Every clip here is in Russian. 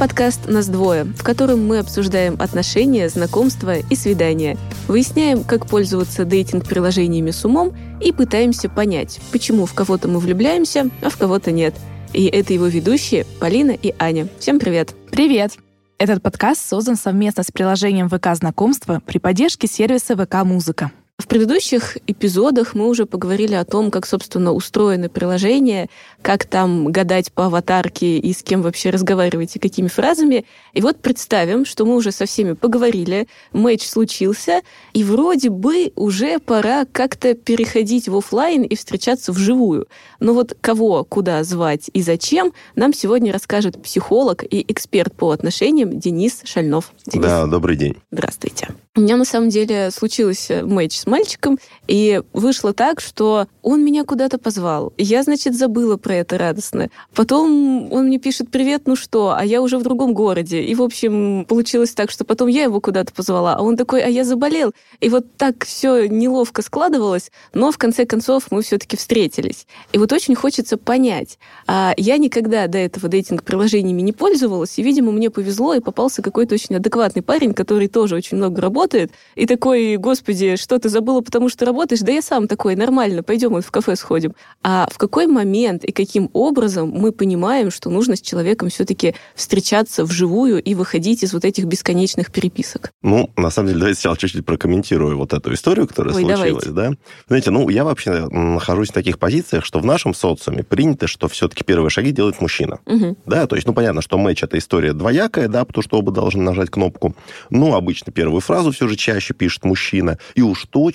подкаст «Нас двое», в котором мы обсуждаем отношения, знакомства и свидания. Выясняем, как пользоваться дейтинг-приложениями с умом и пытаемся понять, почему в кого-то мы влюбляемся, а в кого-то нет. И это его ведущие Полина и Аня. Всем привет! Привет! Этот подкаст создан совместно с приложением ВК Знакомства при поддержке сервиса ВК Музыка. В предыдущих эпизодах мы уже поговорили о том, как, собственно, устроены приложения, как там гадать по аватарке и с кем вообще разговаривать и какими фразами. И вот представим, что мы уже со всеми поговорили, матч случился, и вроде бы уже пора как-то переходить в офлайн и встречаться вживую. Но вот кого, куда звать и зачем, нам сегодня расскажет психолог и эксперт по отношениям Денис Шальнов. Денис. Да, добрый день. Здравствуйте. У меня на самом деле случился матч с мальчиком, и вышло так, что он меня куда-то позвал. Я, значит, забыла про это радостно. Потом он мне пишет «Привет, ну что?», а я уже в другом городе. И, в общем, получилось так, что потом я его куда-то позвала, а он такой «А я заболел». И вот так все неловко складывалось, но в конце концов мы все-таки встретились. И вот очень хочется понять. А я никогда до этого дейтинг-приложениями не пользовалась, и, видимо, мне повезло, и попался какой-то очень адекватный парень, который тоже очень много работает, и такой «Господи, что ты забыла, потому что работаешь?» Да я сам такой, нормально, пойдем вот в кафе сходим. А в какой момент и каким образом мы понимаем, что нужно с человеком все-таки встречаться вживую и выходить из вот этих бесконечных переписок? Ну, на самом деле, давайте сначала чуть-чуть прокомментирую вот эту историю, которая Ой, случилась, давайте. да? Знаете, ну, я вообще нахожусь в таких позициях, что в нашем социуме принято, что все-таки первые шаги делает мужчина. Угу. Да, то есть, ну, понятно, что матч — это история двоякая, да, потому что оба должны нажать кнопку. Но обычно первую фразу все же чаще пишет мужчина. И уж точно,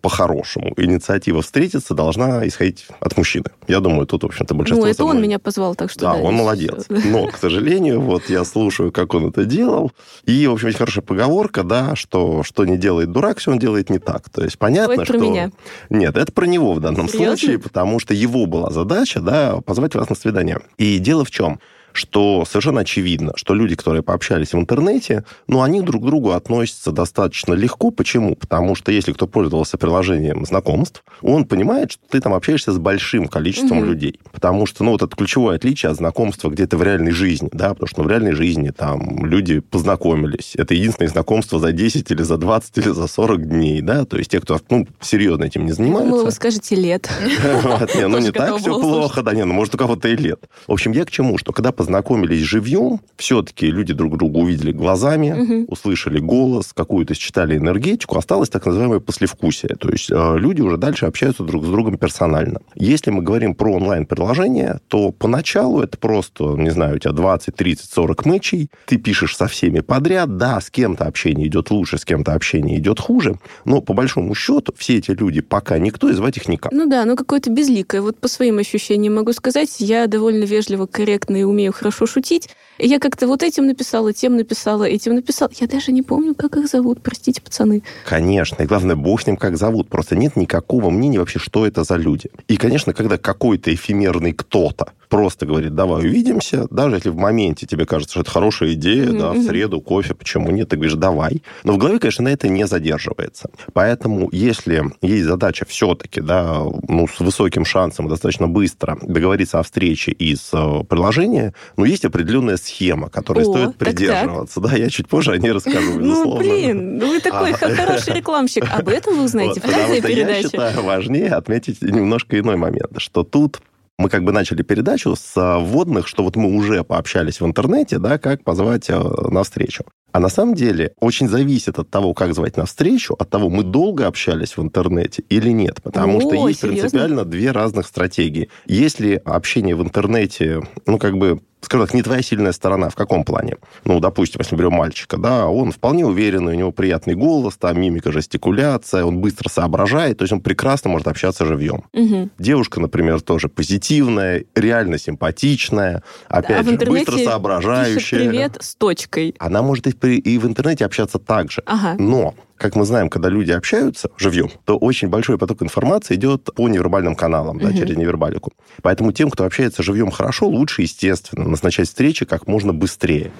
по-хорошему, инициатива встретиться должна исходить от мужчины. Я думаю, тут, в общем-то, большинство... Ну, это он меня позвал, так что... Да, да он молодец. Но, к сожалению, вот я слушаю, как он это делал. И, в общем, есть хорошая поговорка, да, что что не делает дурак, все он делает не так. То есть понятно, это что... про меня. Нет, это про него в данном Серьезно? случае, потому что его была задача, да, позвать вас на свидание. И дело в чем? Что совершенно очевидно, что люди, которые пообщались в интернете, ну, они друг к другу относятся достаточно легко. Почему? Потому что если кто пользовался приложением знакомств, он понимает, что ты там общаешься с большим количеством угу. людей. Потому что, ну, вот это ключевое отличие от знакомства где-то в реальной жизни, да, потому что ну, в реальной жизни там люди познакомились. Это единственное знакомство за 10 или за 20 или за 40 дней, да, то есть те, кто, ну, серьезно этим не занимаются. Думала, вы скажете лет. Ну, не так все плохо, да, не, ну, может, у кого-то и лет. В общем, я к чему? Что когда познакомились живьем, все-таки люди друг друга увидели глазами, угу. услышали голос, какую-то считали энергетику, осталось так называемое послевкусие. То есть э, люди уже дальше общаются друг с другом персонально. Если мы говорим про онлайн-приложение, то поначалу это просто, не знаю, у тебя 20, 30, 40 мэчей, ты пишешь со всеми подряд, да, с кем-то общение идет лучше, с кем-то общение идет хуже, но по большому счету все эти люди пока никто, и звать их никак. Ну да, ну какое-то безликое. Вот по своим ощущениям могу сказать, я довольно вежливо, корректно и умею хорошо шутить. И я как-то вот этим написала, тем написала, этим написала. Я даже не помню, как их зовут, простите, пацаны. Конечно. И главное, бог с ним как зовут. Просто нет никакого мнения вообще, что это за люди. И, конечно, когда какой-то эфемерный кто-то просто говорит, давай увидимся, даже если в моменте тебе кажется, что это хорошая идея, mm-hmm. да, в среду кофе, почему нет, ты говоришь, давай. Но в голове, конечно, на это не задерживается. Поэтому, если есть задача все-таки, да, ну, с высоким шансом достаточно быстро договориться о встрече из э, приложения, ну, есть определенная схема, которой О, стоит придерживаться. Да, я чуть позже о ней расскажу, Ну, блин, вы такой а. хороший рекламщик. Об этом вы узнаете в конце передачи. я считаю важнее отметить немножко иной момент, что тут мы как бы начали передачу с вводных, что вот мы уже пообщались в интернете, да, как позвать э, на встречу. А на самом деле очень зависит от того, как звать на встречу, от того, мы долго общались в интернете или нет. Потому О, что есть серьезно? принципиально две разных стратегии. Если общение в интернете, ну, как бы скажем так, не твоя сильная сторона. В каком плане? Ну, допустим, если берем мальчика, да, он вполне уверенный, у него приятный голос, там мимика, жестикуляция, он быстро соображает, то есть он прекрасно может общаться живьем. Угу. Девушка, например, тоже позитивная, реально симпатичная, опять да, же, быстро соображающая. привет с точкой. Она может и в интернете общаться так же. Ага. Но как мы знаем, когда люди общаются живьем, то очень большой поток информации идет по невербальным каналам, угу. да, через невербалику. Поэтому тем, кто общается живьем хорошо, лучше, естественно, назначать встречи как можно быстрее.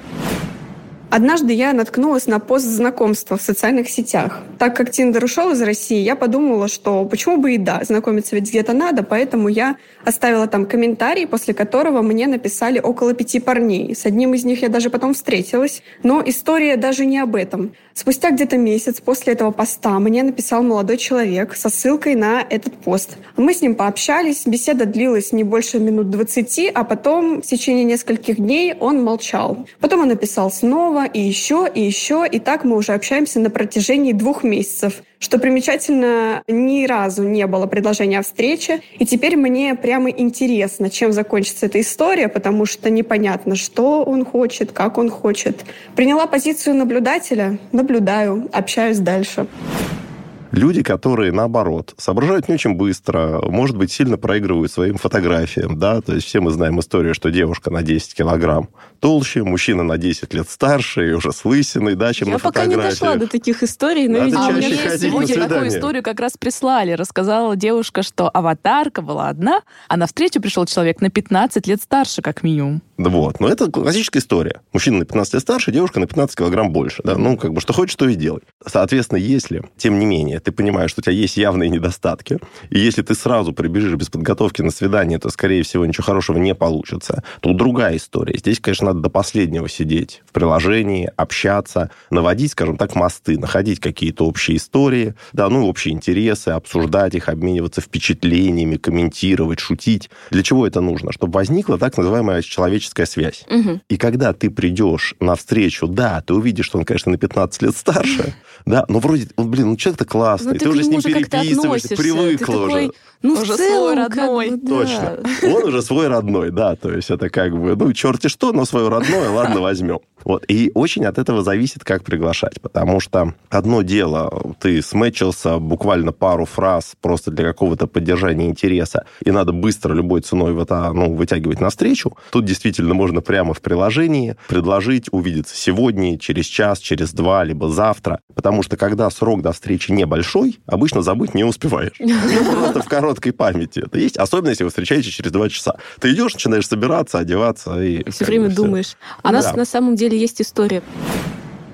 Однажды я наткнулась на пост знакомства в социальных сетях. Так как Тиндер ушел из России, я подумала, что почему бы и да, знакомиться ведь где-то надо, поэтому я оставила там комментарий, после которого мне написали около пяти парней. С одним из них я даже потом встретилась. Но история даже не об этом. Спустя где-то месяц после этого поста мне написал молодой человек со ссылкой на этот пост. Мы с ним пообщались, беседа длилась не больше минут 20, а потом в течение нескольких дней он молчал. Потом он написал снова, и еще, и еще. И так мы уже общаемся на протяжении двух месяцев. Что примечательно, ни разу не было предложения о встрече. И теперь мне прямо интересно, чем закончится эта история, потому что непонятно, что он хочет, как он хочет. Приняла позицию наблюдателя, наблюдаю, общаюсь дальше. Люди, которые, наоборот, соображают не очень быстро, может быть, сильно проигрывают своим фотографиям, да, то есть все мы знаем историю, что девушка на 10 килограмм толще, мужчина на 10 лет старше и уже с лысиной, да, чем Я на пока не дошла до таких историй, но, ты видимо, А на сегодня такую историю как раз прислали. Рассказала девушка, что аватарка была одна, а на встречу пришел человек на 15 лет старше, как минимум. Да Вот. Но это классическая история. Мужчина на 15 лет старше, девушка на 15 килограмм больше. Да? Ну, как бы, что хочешь, то и делай. Соответственно, если, тем не менее, ты понимаешь, что у тебя есть явные недостатки, и если ты сразу прибежишь без подготовки на свидание, то, скорее всего, ничего хорошего не получится, то другая история. Здесь, конечно, надо до последнего сидеть в приложении, общаться, наводить, скажем так, мосты, находить какие-то общие истории, да, ну, общие интересы, обсуждать их, обмениваться впечатлениями, комментировать, шутить. Для чего это нужно? Чтобы возникла так называемая человеческая связь. Мгм. И когда ты придешь на встречу, да, ты увидишь, что он, конечно, на 15 лет старше, да, но вроде, ну, блин, ну человек-то классный, Ну, ты, ты, уже с ним переписываешься, привыкла уже. ну, Уже свой как бы, родной. да. Точно. Он уже свой родной, да, то есть это как бы, ну, черти что, но свое родное, ладно, возьмем. Вот. И очень от этого зависит, как приглашать, потому что одно дело, ты сметчился буквально пару фраз просто для какого-то поддержания интереса, и надо быстро любой ценой в это, ну, вытягивать навстречу. Тут действительно можно прямо в приложении предложить увидеться сегодня, через час, через два, либо завтра, потому что когда срок до встречи небольшой, обычно забыть не успеваешь. Ну, просто в короткой памяти это есть, особенно если вы встречаетесь через два часа. Ты идешь, начинаешь собираться, одеваться и... Все время всё. Думаешь. А у нас Да. на самом деле есть история.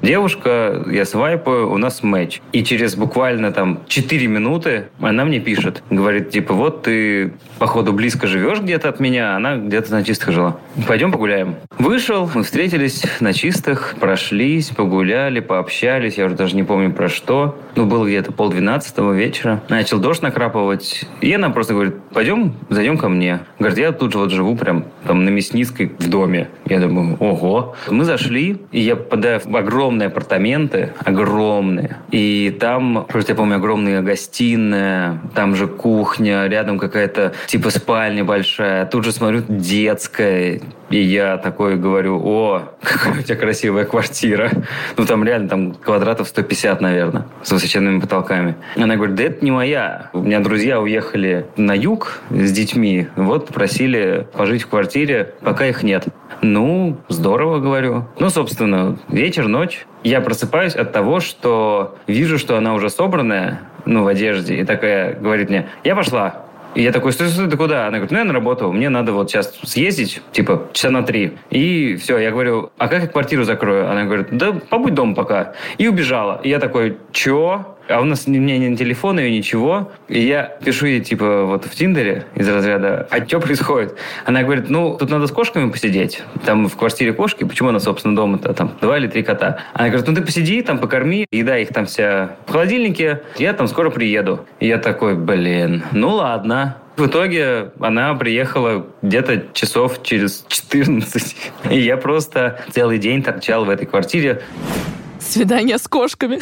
Девушка, я свайпаю, у нас матч. И через буквально там 4 минуты она мне пишет. Говорит, типа, вот ты, походу, близко живешь где-то от меня, она где-то на чистых жила. Пойдем погуляем. Вышел, мы встретились на чистых, прошлись, погуляли, пообщались. Я уже даже не помню про что. Ну, было где-то полдвенадцатого вечера. Начал дождь накрапывать. И она просто говорит, пойдем, зайдем ко мне. Говорит, я тут же вот живу прям там на Мясницкой в доме. Я думаю, ого. Мы зашли, и я попадаю в огромные апартаменты, огромные. И там, просто я помню, огромная гостиная, там же кухня, рядом какая-то типа спальня большая. Тут же смотрю, детская. И я такой говорю, о, какая у тебя красивая квартира. Ну, там реально там квадратов 150, наверное, с высоченными потолками. Она говорит, да это не моя. У меня друзья уехали на юг с детьми. Вот попросили пожить в квартире, пока их нет. Ну, здорово, говорю. Ну, собственно, вечер, ночь. Я просыпаюсь от того, что вижу, что она уже собранная, ну, в одежде, и такая говорит мне, я пошла. И я такой, стой, стой, ты куда? Она говорит, ну, я на работу, мне надо вот сейчас съездить, типа, часа на три. И все, я говорю, а как я квартиру закрою? Она говорит, да побудь дома пока. И убежала. И я такой, чё? А у нас у меня ни телефона, и ничего. И я пишу ей, типа, вот в Тиндере из разряда, а что происходит? Она говорит, ну, тут надо с кошками посидеть. Там в квартире кошки, почему она, собственно, дома-то? Там два или три кота. Она говорит, ну, ты посиди, там покорми, еда их там вся в холодильнике, я там скоро приеду. И я такой, блин, ну ладно. В итоге она приехала где-то часов через 14. И я просто целый день торчал в этой квартире. Свидание с кошками.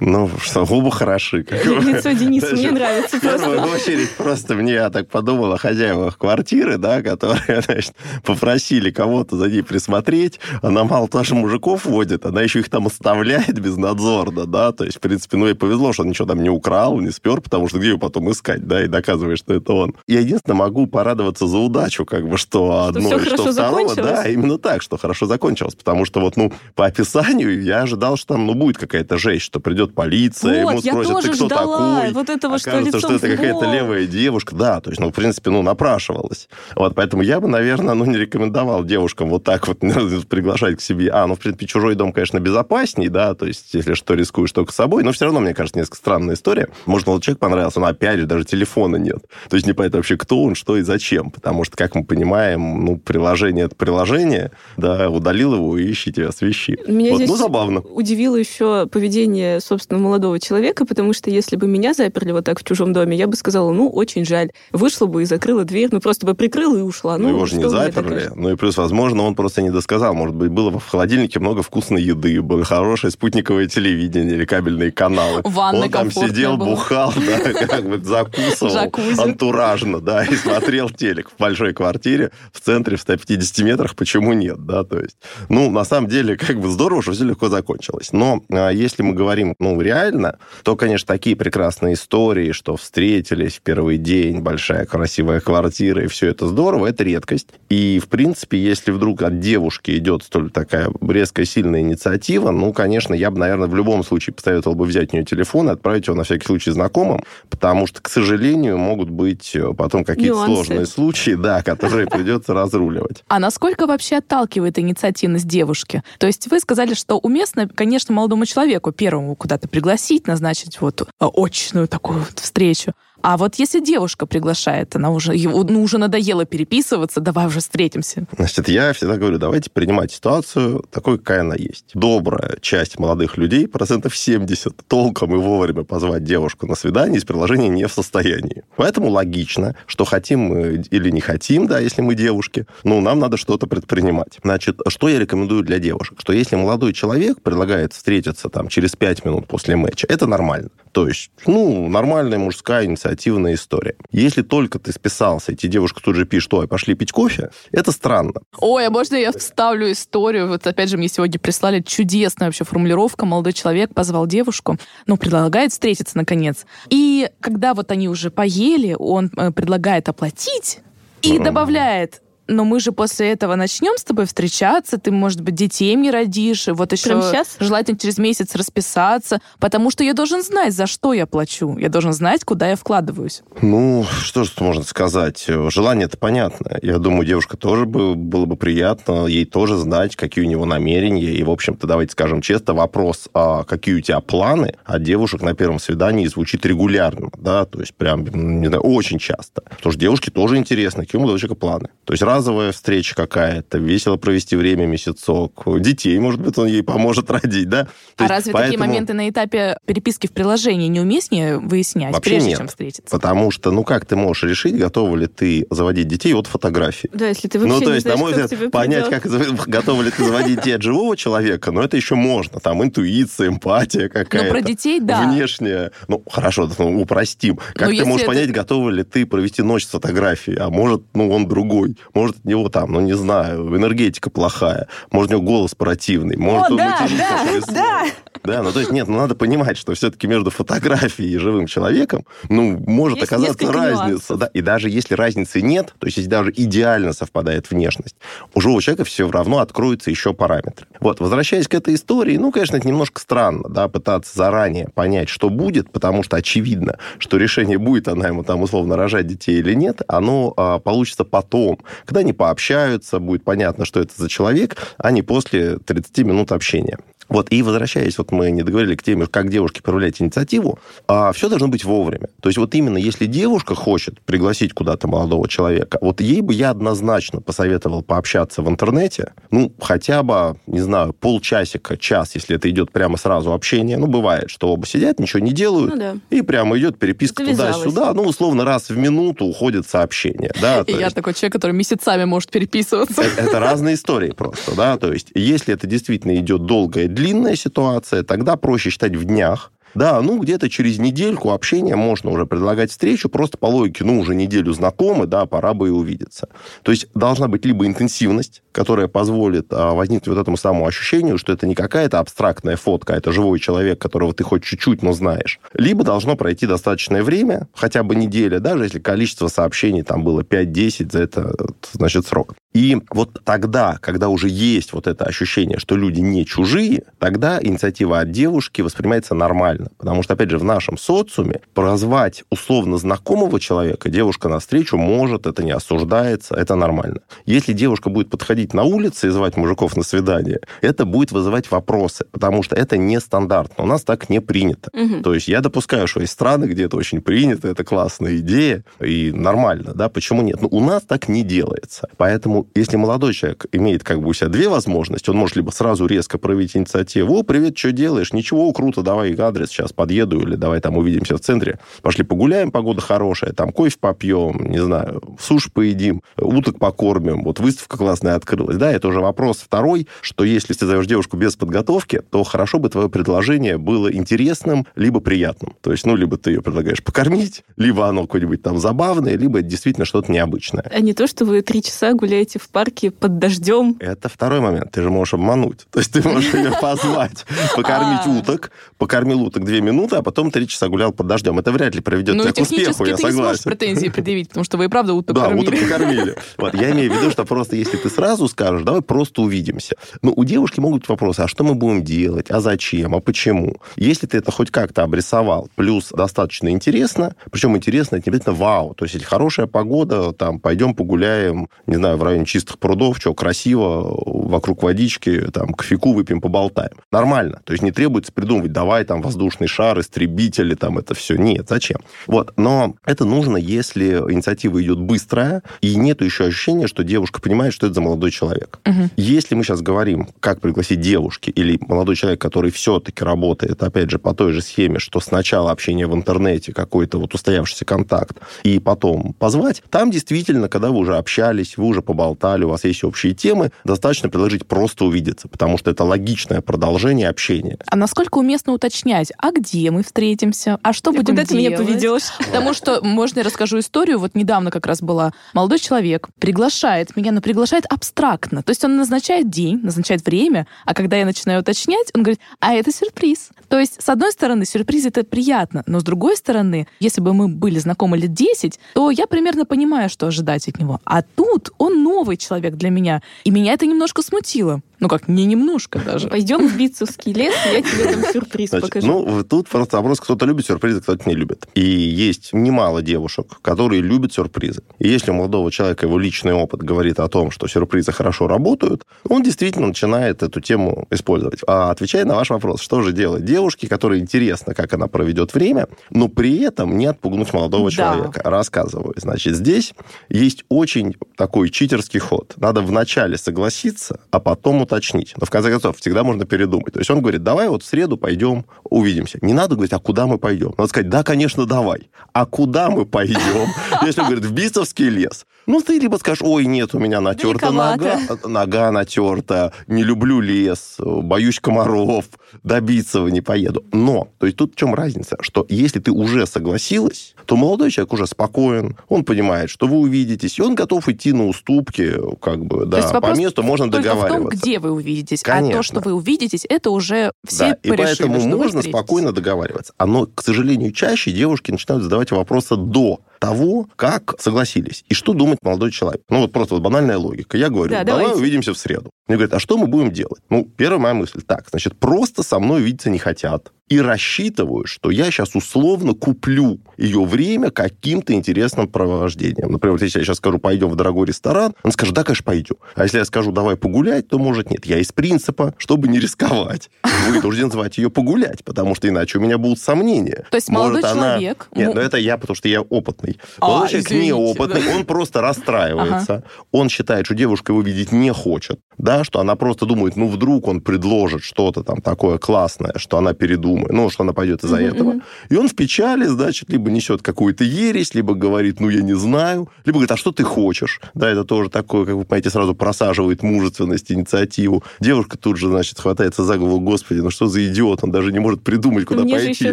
Ну, что, оба хороши. Лицо Дениса мне нравится В первую очередь просто мне, я так подумал о хозяевах квартиры, да, которые, значит, попросили кого-то за ней присмотреть. Она мало того, что мужиков водит, она еще их там оставляет безнадзорно, да, то есть, в принципе, ну, ей повезло, что он ничего там не украл, не спер, потому что где ее потом искать, да, и доказываешь, что это он. Я единственное могу порадоваться за удачу, как бы, что одно всё и что второго, да, именно так, что хорошо закончилось, потому что вот, ну, по описанию я ожидал, что там, ну, будет какая-то жесть жесть, что придет полиция, Вот, ему спросят, ты кто ждала такой? вот этого, что Окажется, лицом что это какая-то левая девушка. Да, то есть, ну, в принципе, ну, напрашивалась. Вот, поэтому я бы, наверное, ну, не рекомендовал девушкам вот так вот приглашать к себе. А, ну, в принципе, чужой дом, конечно, безопасней, да, то есть, если что, рискуешь только собой, но все равно, мне кажется, несколько странная история. Может, молодой человек понравился, но, опять же, даже телефона нет. То есть, непонятно вообще, кто он, что и зачем. Потому что, как мы понимаем, ну, приложение — это приложение, да, удалил его и ищи тебя, свищи. Меня вот, здесь ну, забавно. удивило еще поведение, собственно, молодого человека, потому что если бы меня заперли вот так в чужом доме, я бы сказала, ну, очень жаль. Вышла бы и закрыла дверь, ну, просто бы прикрыла и ушла. Ну, Ну, его же не заперли. Ну и плюс, возможно, он просто не досказал. Может быть, было в холодильнике много вкусной еды, было хорошее спутниковое телевидение или кабельные каналы. Ванной он там сидел, было. бухал, да, как бы закусывал антуражно, да, и смотрел телек в большой квартире в центре в 150 метрах. Почему нет, да, то есть. Ну, на самом деле, как бы здорово, что все легко закончилось. Но а, если мы говорим, ну, реально, то, конечно, такие прекрасные истории, что встретились в первый день, большая красивая квартира, и все это здорово, это редкость. И, в принципе, если вдруг от девушки идет столь такая резкая, сильная инициатива, ну, конечно, я бы, наверное, в любом случае посоветовал бы взять у нее телефон и отправить его на всякий случай знакомым, потому что, к сожалению, могут быть э, потом какие-то Нюансы. сложные случаи, да, которые придется разруливать. А насколько вообще отталкивает инициативность девушки? То есть вы сказали, что уместно, конечно, молодому человеку первому куда-то пригласить, назначить вот э, очную такую вот встречу. А вот если девушка приглашает, она уже, ну, уже надоело переписываться, давай уже встретимся. Значит, я всегда говорю, давайте принимать ситуацию такой, какая она есть. Добрая часть молодых людей, процентов 70, толком и вовремя позвать девушку на свидание из приложения не в состоянии. Поэтому логично, что хотим мы или не хотим, да, если мы девушки, ну, нам надо что-то предпринимать. Значит, что я рекомендую для девушек? Что если молодой человек предлагает встретиться там через 5 минут после матча, это нормально. То есть, ну, нормальная мужская инициативная история. Если только ты списался, и тебе девушка тут же пишет, ой, пошли пить кофе, это странно. Ой, а можно я вставлю историю? Вот опять же, мне сегодня прислали чудесная вообще формулировка. Молодой человек позвал девушку, ну, предлагает встретиться наконец. И когда вот они уже поели, он э, предлагает оплатить и добавляет, но мы же после этого начнем с тобой встречаться, ты, может быть, детей мне родишь, и вот еще Прям щас? желательно через месяц расписаться, потому что я должен знать, за что я плачу. Я должен знать, куда я вкладываюсь. Ну, что же тут можно сказать? Желание это понятно. Я думаю, девушка тоже бы, было бы приятно ей тоже знать, какие у него намерения. И, в общем-то, давайте скажем честно, вопрос, а какие у тебя планы от девушек на первом свидании звучит регулярно, да, то есть прям, не знаю, очень часто. Потому что девушке тоже интересно, какие у человека планы. То есть разовая встреча какая-то, весело провести время месяцок, детей, может быть, он ей поможет родить, да? То а есть разве такие поэтому- моменты на этапе переписки в приложении неуместнее выяснять, Вообще прежде нет. чем встретиться? Потому что, ну как ты можешь решить, готова ли ты заводить детей от фотографий? Да, если ты вообще Ну, то не есть, знаешь, на мой взгляд, понять, придет. как готовы ли ты заводить детей от живого человека, но это еще можно. Там интуиция, эмпатия Но какая-то. про детей, да. Внешняя. Ну, хорошо, ну, упростим. Как Но ты если можешь это- понять, готовы ли ты провести ночь с фотографией? А может, ну, он другой. Может, от него там, ну, не знаю, энергетика плохая. Может, у него голос противный. Может, О, он да, да, да. Да, ну то есть нет, ну надо понимать, что все-таки между фотографией и живым человеком, ну, может Есть оказаться разница. нюансов. Да, и даже если разницы нет, то есть если даже идеально совпадает внешность, у живого человека все равно откроются еще параметры. Вот, возвращаясь к этой истории, ну, конечно, это немножко странно, да, пытаться заранее понять, что будет, потому что очевидно, что решение, будет она ему там условно рожать детей или нет, оно а, получится потом, когда они пообщаются, будет понятно, что это за человек, а не после 30 минут общения. Вот, и возвращаясь, вот мы не договорили к теме, как девушке проявлять инициативу, а, все должно быть вовремя. То есть вот именно если девушка хочет пригласить куда-то молодого человека, вот ей бы я однозначно посоветовал пообщаться в интернете, ну, хотя бы, не знаю, полчасика, час, если это идет прямо сразу общение. Ну, бывает, что оба сидят, ничего не делают, Ну да. и прямо идет переписка туда-сюда. Ну, условно, раз в минуту уходит сообщение. Да, И я есть- такой человек, который месяцами может переписываться. это, это разные истории просто, да, то есть если это действительно идет долгая, длинная ситуация, тогда проще считать в днях, да, ну, где-то через недельку общения можно уже предлагать встречу, просто по логике, ну, уже неделю знакомы, да, пора бы и увидеться. То есть должна быть либо интенсивность, которая позволит а, возникнуть вот этому самому ощущению, что это не какая-то абстрактная фотка, а это живой человек, которого ты хоть чуть-чуть, но знаешь. Либо должно пройти достаточное время, хотя бы неделя, даже если количество сообщений там было 5-10, за это, значит, срок. И вот тогда, когда уже есть вот это ощущение, что люди не чужие, тогда инициатива от девушки воспринимается нормально. Потому что, опять же, в нашем социуме прозвать условно знакомого человека девушка навстречу может, это не осуждается, это нормально. Если девушка будет подходить на улице и звать мужиков на свидание, это будет вызывать вопросы, потому что это нестандартно. У нас так не принято. Угу. То есть я допускаю, что есть страны, где это очень принято, это классная идея, и нормально, да, почему нет? Но у нас так не делается. Поэтому, если молодой человек имеет как бы у себя две возможности, он может либо сразу резко проявить инициативу, о, привет, что делаешь? Ничего, круто, давай адрес, сейчас подъеду, или давай там увидимся в центре, пошли погуляем, погода хорошая, там кофе попьем, не знаю, суши поедим, уток покормим, вот выставка классная открылась, да, это уже вопрос второй, что если ты зовешь девушку без подготовки, то хорошо бы твое предложение было интересным, либо приятным. То есть, ну, либо ты ее предлагаешь покормить, либо оно какое-нибудь там забавное, либо действительно что-то необычное. А не то, что вы три часа гуляете в парке под дождем. Это второй момент. Ты же можешь обмануть. То есть ты можешь ее позвать, покормить а. уток, покормил уток две минуты, а потом три часа гулял под дождем. Это вряд ли приведет ну, тебя к успеху, я согласен. претензии предъявить, потому что вы и правда уток да, уток покормили. Вот, я имею в виду, что просто если ты сразу скажешь, давай просто увидимся. Ну, у девушки могут быть вопросы, а что мы будем делать, а зачем, а почему? Если ты это хоть как-то обрисовал, плюс достаточно интересно, причем интересно, это не обязательно вау. То есть, если хорошая погода, там, пойдем погуляем, не знаю, в районе чистых прудов, что красиво, вокруг водички, там, кофейку выпьем, поболтаем. Нормально. То есть, не требуется придумывать, давай там воздушный шар, истребители, там, это все. Нет, зачем? Вот. Но это нужно, если инициатива идет быстрая, и нет еще ощущения, что девушка понимает, что это за молодой человек. Угу. Если мы сейчас говорим, как пригласить девушки или молодой человек, который все-таки работает, опять же, по той же схеме, что сначала общение в интернете, какой-то вот устоявшийся контакт, и потом позвать, там действительно, когда вы уже общались, вы уже поболтали, у вас есть общие темы, достаточно предложить просто увидеться, потому что это логичное продолжение общения. А насколько уместно уточнять, а где мы встретимся, а что будем Куда делать? ты меня поведешь? Потому что, можно я расскажу историю, вот недавно как раз была, молодой человек приглашает меня, но приглашает абстрактно, то есть он назначает день, назначает время, а когда я начинаю уточнять, он говорит, а это сюрприз. То есть, с одной стороны, сюрприз это приятно, но с другой стороны, если бы мы были знакомы лет 10, то я примерно понимаю, что ожидать от него. А тут он новый человек для меня, и меня это немножко смутило. Ну как, не немножко даже. Пойдем в Битцевский лес, я тебе там сюрприз Значит, покажу. Ну, тут просто вопрос, кто-то любит сюрпризы, кто-то не любит. И есть немало девушек, которые любят сюрпризы. И если у молодого человека его личный опыт говорит о том, что сюрпризы хорошо работают, он действительно начинает эту тему использовать. А отвечая на ваш вопрос, что же делать девушке, которой интересно, как она проведет время, но при этом не отпугнуть молодого да. человека? Рассказываю. Значит, здесь есть очень такой читерский ход. Надо вначале согласиться, а потом уточнить. Но в конце концов, всегда можно передумать. То есть он говорит, давай вот в среду пойдем, увидимся. Не надо говорить, а куда мы пойдем? Надо сказать, да, конечно, давай. А куда мы пойдем? Если он говорит, в Бисовский лес. Ну, ты либо скажешь, ой, нет, у меня натерта нога, нога натерта, не люблю лес, боюсь комаров, добиться не поеду. Но, то есть тут в чем разница? Что если ты уже согласилась, то молодой человек уже спокоен, он понимает, что вы увидитесь, и он готов идти на уступки, как бы, да, по месту можно договариваться. в том, где вы увидитесь, Конечно. а то, что вы увидитесь, это уже все да, И поэтому можно спокойно договариваться. Но, к сожалению, чаще девушки начинают задавать вопросы до того, как согласились. И что думает молодой человек. Ну, вот просто вот банальная логика. Я говорю, да, давай давайте. увидимся в среду. Мне говорят, а что мы будем делать? Ну, первая моя мысль. Так, значит, просто со мной видеться не хотят и рассчитываю, что я сейчас условно куплю ее время каким-то интересным провождением. Например, если я сейчас скажу, пойдем в дорогой ресторан, он скажет, да, конечно, пойдем. А если я скажу, давай погулять, то, может, нет. Я из принципа, чтобы не рисковать, вынужден звать ее погулять, потому что иначе у меня будут сомнения. То есть молодой человек... Нет, но это я, потому что я опытный. А, молодой человек неопытный, он просто расстраивается. Он считает, что девушка его видеть не хочет, да, что она просто думает, ну, вдруг он предложит что-то там такое классное, что она передумает думаю, ну, что она пойдет из-за mm-hmm. этого. И он в печали, значит, либо несет какую-то ересь, либо говорит, ну, я не знаю, либо говорит, а что ты хочешь? Да, это тоже такое, как вы понимаете, сразу просаживает мужественность, инициативу. Девушка тут же, значит, хватается за голову, господи, ну что за идиот, он даже не может придумать, куда мне пойти. Же еще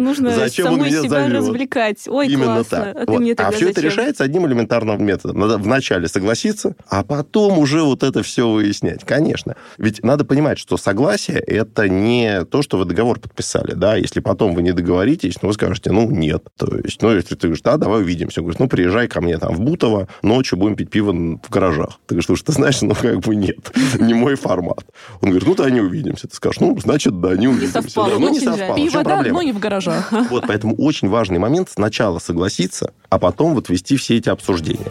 нужно Зачем самой он меня себя зовет? развлекать. Ой, Именно классно. так. А, вот. А все это решается одним элементарным методом. Надо вначале согласиться, а потом уже вот это все выяснять. Конечно. Ведь надо понимать, что согласие – это не то, что вы договор подписали. Да? Если потом вы не договоритесь, ну, вы скажете, ну, нет. То есть, ну, если ты говоришь, да, давай увидимся. Говоришь, ну, приезжай ко мне там в Бутово, ночью будем пить пиво в гаражах. Ты говоришь, слушай, ты знаешь, ну, как бы нет. Не мой формат. Он говорит, ну, да, не увидимся. Ты скажешь, ну, значит, да, не увидимся. Не совпало. Да, ну, не совпало. Пиво, да, но не в гаражах. Вот, поэтому очень важный момент сначала согласиться, а потом вот вести все эти обсуждения.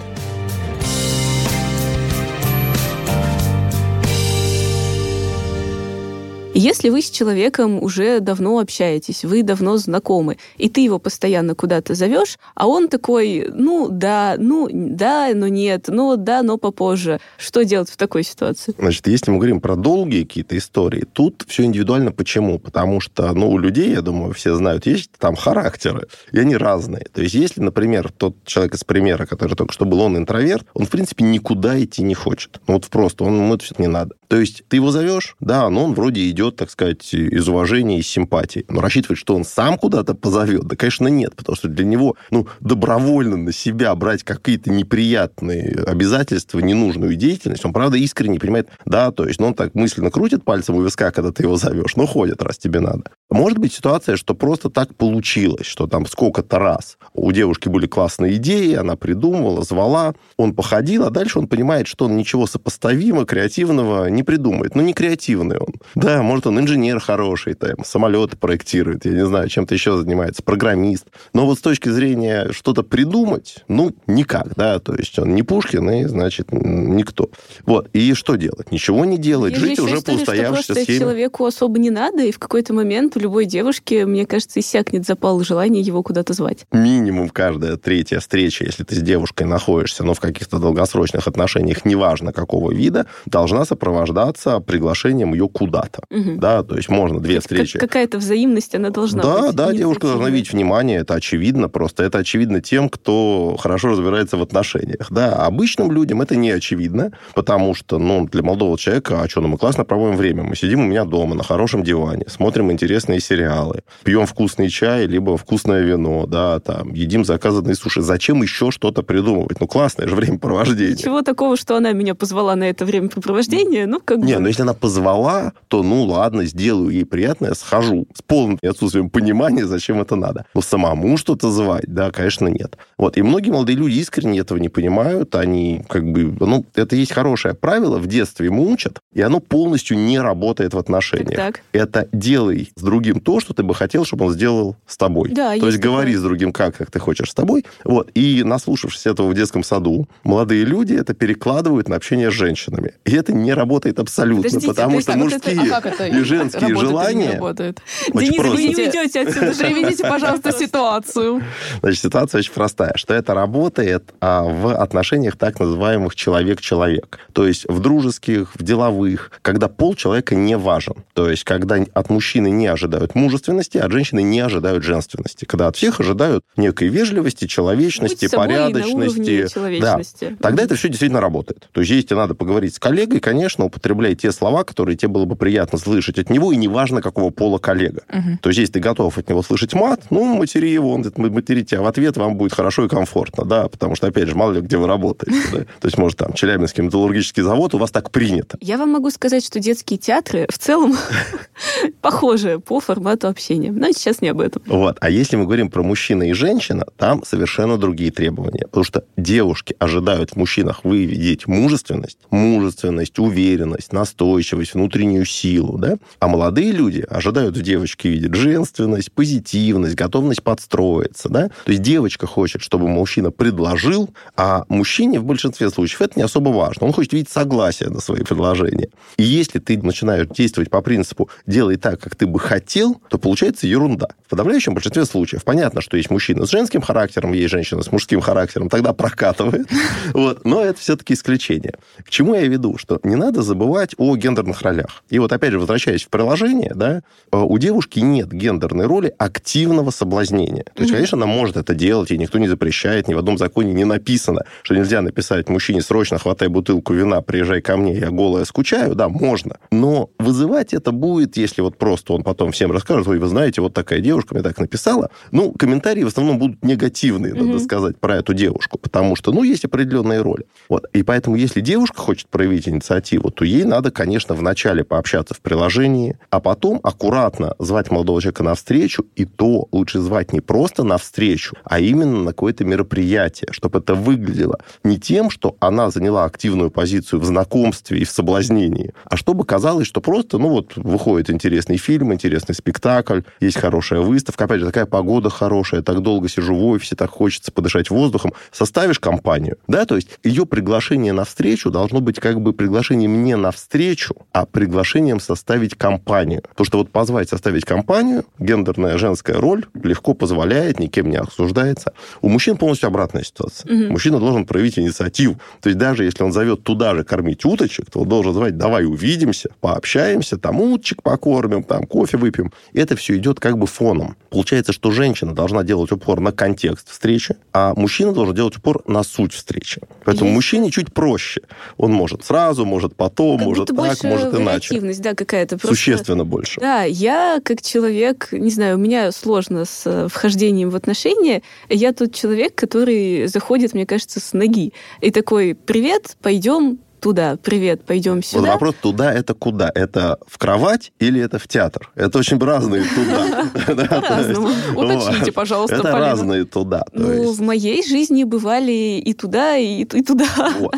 Если вы с человеком уже давно общаетесь, вы давно знакомы, и ты его постоянно куда-то зовешь, а он такой, ну да, ну да, но нет, ну да, но попозже. Что делать в такой ситуации? Значит, если мы говорим про долгие какие-то истории, тут все индивидуально. Почему? Потому что, ну, у людей, я думаю, все знают, есть там характеры, и они разные. То есть, если, например, тот человек из примера, который только что был, он интроверт, он, в принципе, никуда идти не хочет. Ну, вот просто, он, ему это все не надо. То есть, ты его зовешь, да, но он вроде идет, так сказать, из уважения и симпатии. Но рассчитывать, что он сам куда-то позовет, да, конечно, нет, потому что для него, ну, добровольно на себя брать какие-то неприятные обязательства, ненужную деятельность, он, правда, искренне понимает, да, то есть, ну, он так мысленно крутит пальцем у виска, когда ты его зовешь, но ходит, раз тебе надо. Может быть ситуация, что просто так получилось, что там сколько-то раз у девушки были классные идеи, она придумывала, звала, он походил, а дальше он понимает, что он ничего сопоставимого, креативного не придумает. Ну, не креативный он. Да, может, он инженер хороший, там, самолеты проектирует, я не знаю, чем-то еще занимается, программист. Но вот с точки зрения что-то придумать, ну, никак, да, то есть он не Пушкин, и, значит, никто. Вот, и что делать? Ничего не делать, Я жить же уже по устоявшейся схеме. человеку особо не надо, и в какой-то момент у любой девушки, мне кажется, иссякнет запал желания его куда-то звать. минимум каждая третья встреча, если ты с девушкой находишься, но в каких-то долгосрочных отношениях, неважно какого вида, должна сопровождаться приглашением ее куда-то. Мгм. Да, то есть можно две Как- встречи. Какая-то взаимность, она должна Да, быть. да, девушка должна видеть внимание, это очевидно просто. Это очевидно тем, кто хорошо разбирается в отношениях. Да, а обычным людям это не очевидно, потому что, ну, для молодого человека, а что, ну, мы классно проводим время. Мы сидим у меня дома на хорошем диване, смотрим интересные сериалы, пьем вкусный чай, либо вкусное вино, да, там, едим заказанные суши. Зачем еще что-то придумывать? Ну, классное же времяпровождение. Ничего такого, что она меня позвала на это времяпрепровождение, ну, как Не, бы... ну если она позвала, то ну ладно, сделаю ей приятное, схожу. С полным отсутствием понимания, зачем это надо. Но самому что-то звать, да, конечно, нет. Вот. И многие молодые люди искренне этого не понимают. Они как бы... Ну, это есть хорошее правило, в детстве ему учат, и оно полностью не работает в отношениях. Так, Это делай с другим то, что ты бы хотел, чтобы он сделал с тобой. Да, то есть есть говори с другим как, как ты хочешь с тобой. Вот. И наслушавшись этого в детском саду, молодые люди это перекладывают на общение с женщинами. И это не работает абсолютно, Подождите, то потому есть что вот это- мужские А как это и женские работает желания... работает? Денис, просто. вы не уйдете отсюда. Приведите, пожалуйста, ситуацию. Значит, ситуация очень простая, что это работает а, в отношениях так называемых человек-человек. То есть в дружеских, в деловых, когда пол человека не важен. То есть когда от мужчины не ожидают мужественности, а от женщины не ожидают женственности. Когда от всех ожидают некой вежливости, человечности, Будь порядочности. человечности. Тогда это все действительно работает. То есть, если надо поговорить с коллегой, конечно, употребляй те слова, которые тебе было бы приятно слышать от него, и неважно, какого пола коллега. Мгм. То есть, если ты готов от него слышать мат, ну, матери его, он говорит, матери тебя в ответ, вам будет хорошо и комфортно, да, потому что, опять же, мало ли, где вы работаете, да. То есть, может, там, Челябинский металлургический завод, у вас так принято. Я вам могу сказать, что детские театры в целом похожи по формату общения. Но сейчас не об этом. Вот. А если мы говорим про мужчина и женщина, там совершенно другие требования. Потому что девушки ожидают в мужчинах выявить мужественность, мужественность, уверенность, настойчивость, внутреннюю силу, да? А молодые люди ожидают в девочке видеть женственность, позитивность, готовность подстроиться, да? То есть девочка хочет, чтобы мужчина предложил, а мужчине в большинстве случаев это не особо важно. Он хочет видеть согласие на свои предложения. И если ты начинаешь действовать по принципу «делай так, как ты бы хотел», то получается ерунда. В подавляющем большинстве случаев понятно, что есть мужчина с женским характером, есть женщина с мужским характером, тогда прокатывает. Вот. Но это все-таки исключение. К чему я веду? Что не надо забывать о гендерных ролях. И вот опять же, возвращаясь в приложение, да, э, у девушки нет гендерной роли активного соблазнения. То есть, конечно, она может это делать, и никто не запрещает, ни в одном законе не написано, что нельзя написать мужчине срочно хватай бутылку вина, приезжай ко мне, я голая скучаю. Да, можно. Но вызывать это будет, если вот просто он потом потом всем расскажут, ой, вы знаете, вот такая девушка мне так написала. Ну, комментарии в основном будут негативные, надо mm-hmm. сказать, про эту девушку, потому что, ну, есть определенные роли. Вот. И поэтому, если девушка хочет проявить инициативу, то ей надо, конечно, вначале пообщаться в приложении, а потом аккуратно звать молодого человека на встречу, и то лучше звать не просто на встречу, а именно на какое-то мероприятие, чтобы это выглядело не тем, что она заняла активную позицию в знакомстве и в соблазнении, а чтобы казалось, что просто, ну вот, выходит интересный фильм, интересный спектакль, есть хорошая выставка, опять же, такая погода хорошая, так долго сижу в офисе, так хочется подышать воздухом, составишь компанию, да, то есть ее приглашение на встречу должно быть как бы приглашением не на встречу, а приглашением составить компанию. Потому что вот позвать составить компанию, гендерная женская роль легко позволяет, никем не обсуждается. У мужчин полностью обратная ситуация. Угу. Мужчина должен проявить инициативу. То есть даже если он зовет туда же кормить уточек, то он должен звать, давай увидимся, пообщаемся, там уточек покормим, там кофе выпьем. Это все идет как бы фоном. Получается, что женщина должна делать упор на контекст встречи, а мужчина должен делать упор на суть встречи. Поэтому Есть. мужчине чуть проще. Он может сразу, может потом, как может так, может иначе. да, какая-то. Просто... Существенно больше. Да, я как человек, не знаю, у меня сложно с э, вхождением в отношения. Я тот человек, который заходит, мне кажется, с ноги. И такой, привет, пойдем туда, привет, пойдем сюда. Вот вопрос туда это куда? Это в кровать или это в театр? Это очень разные туда. По-разному. Уточните, пожалуйста, Это разные туда. Ну, в моей жизни бывали и туда, и туда.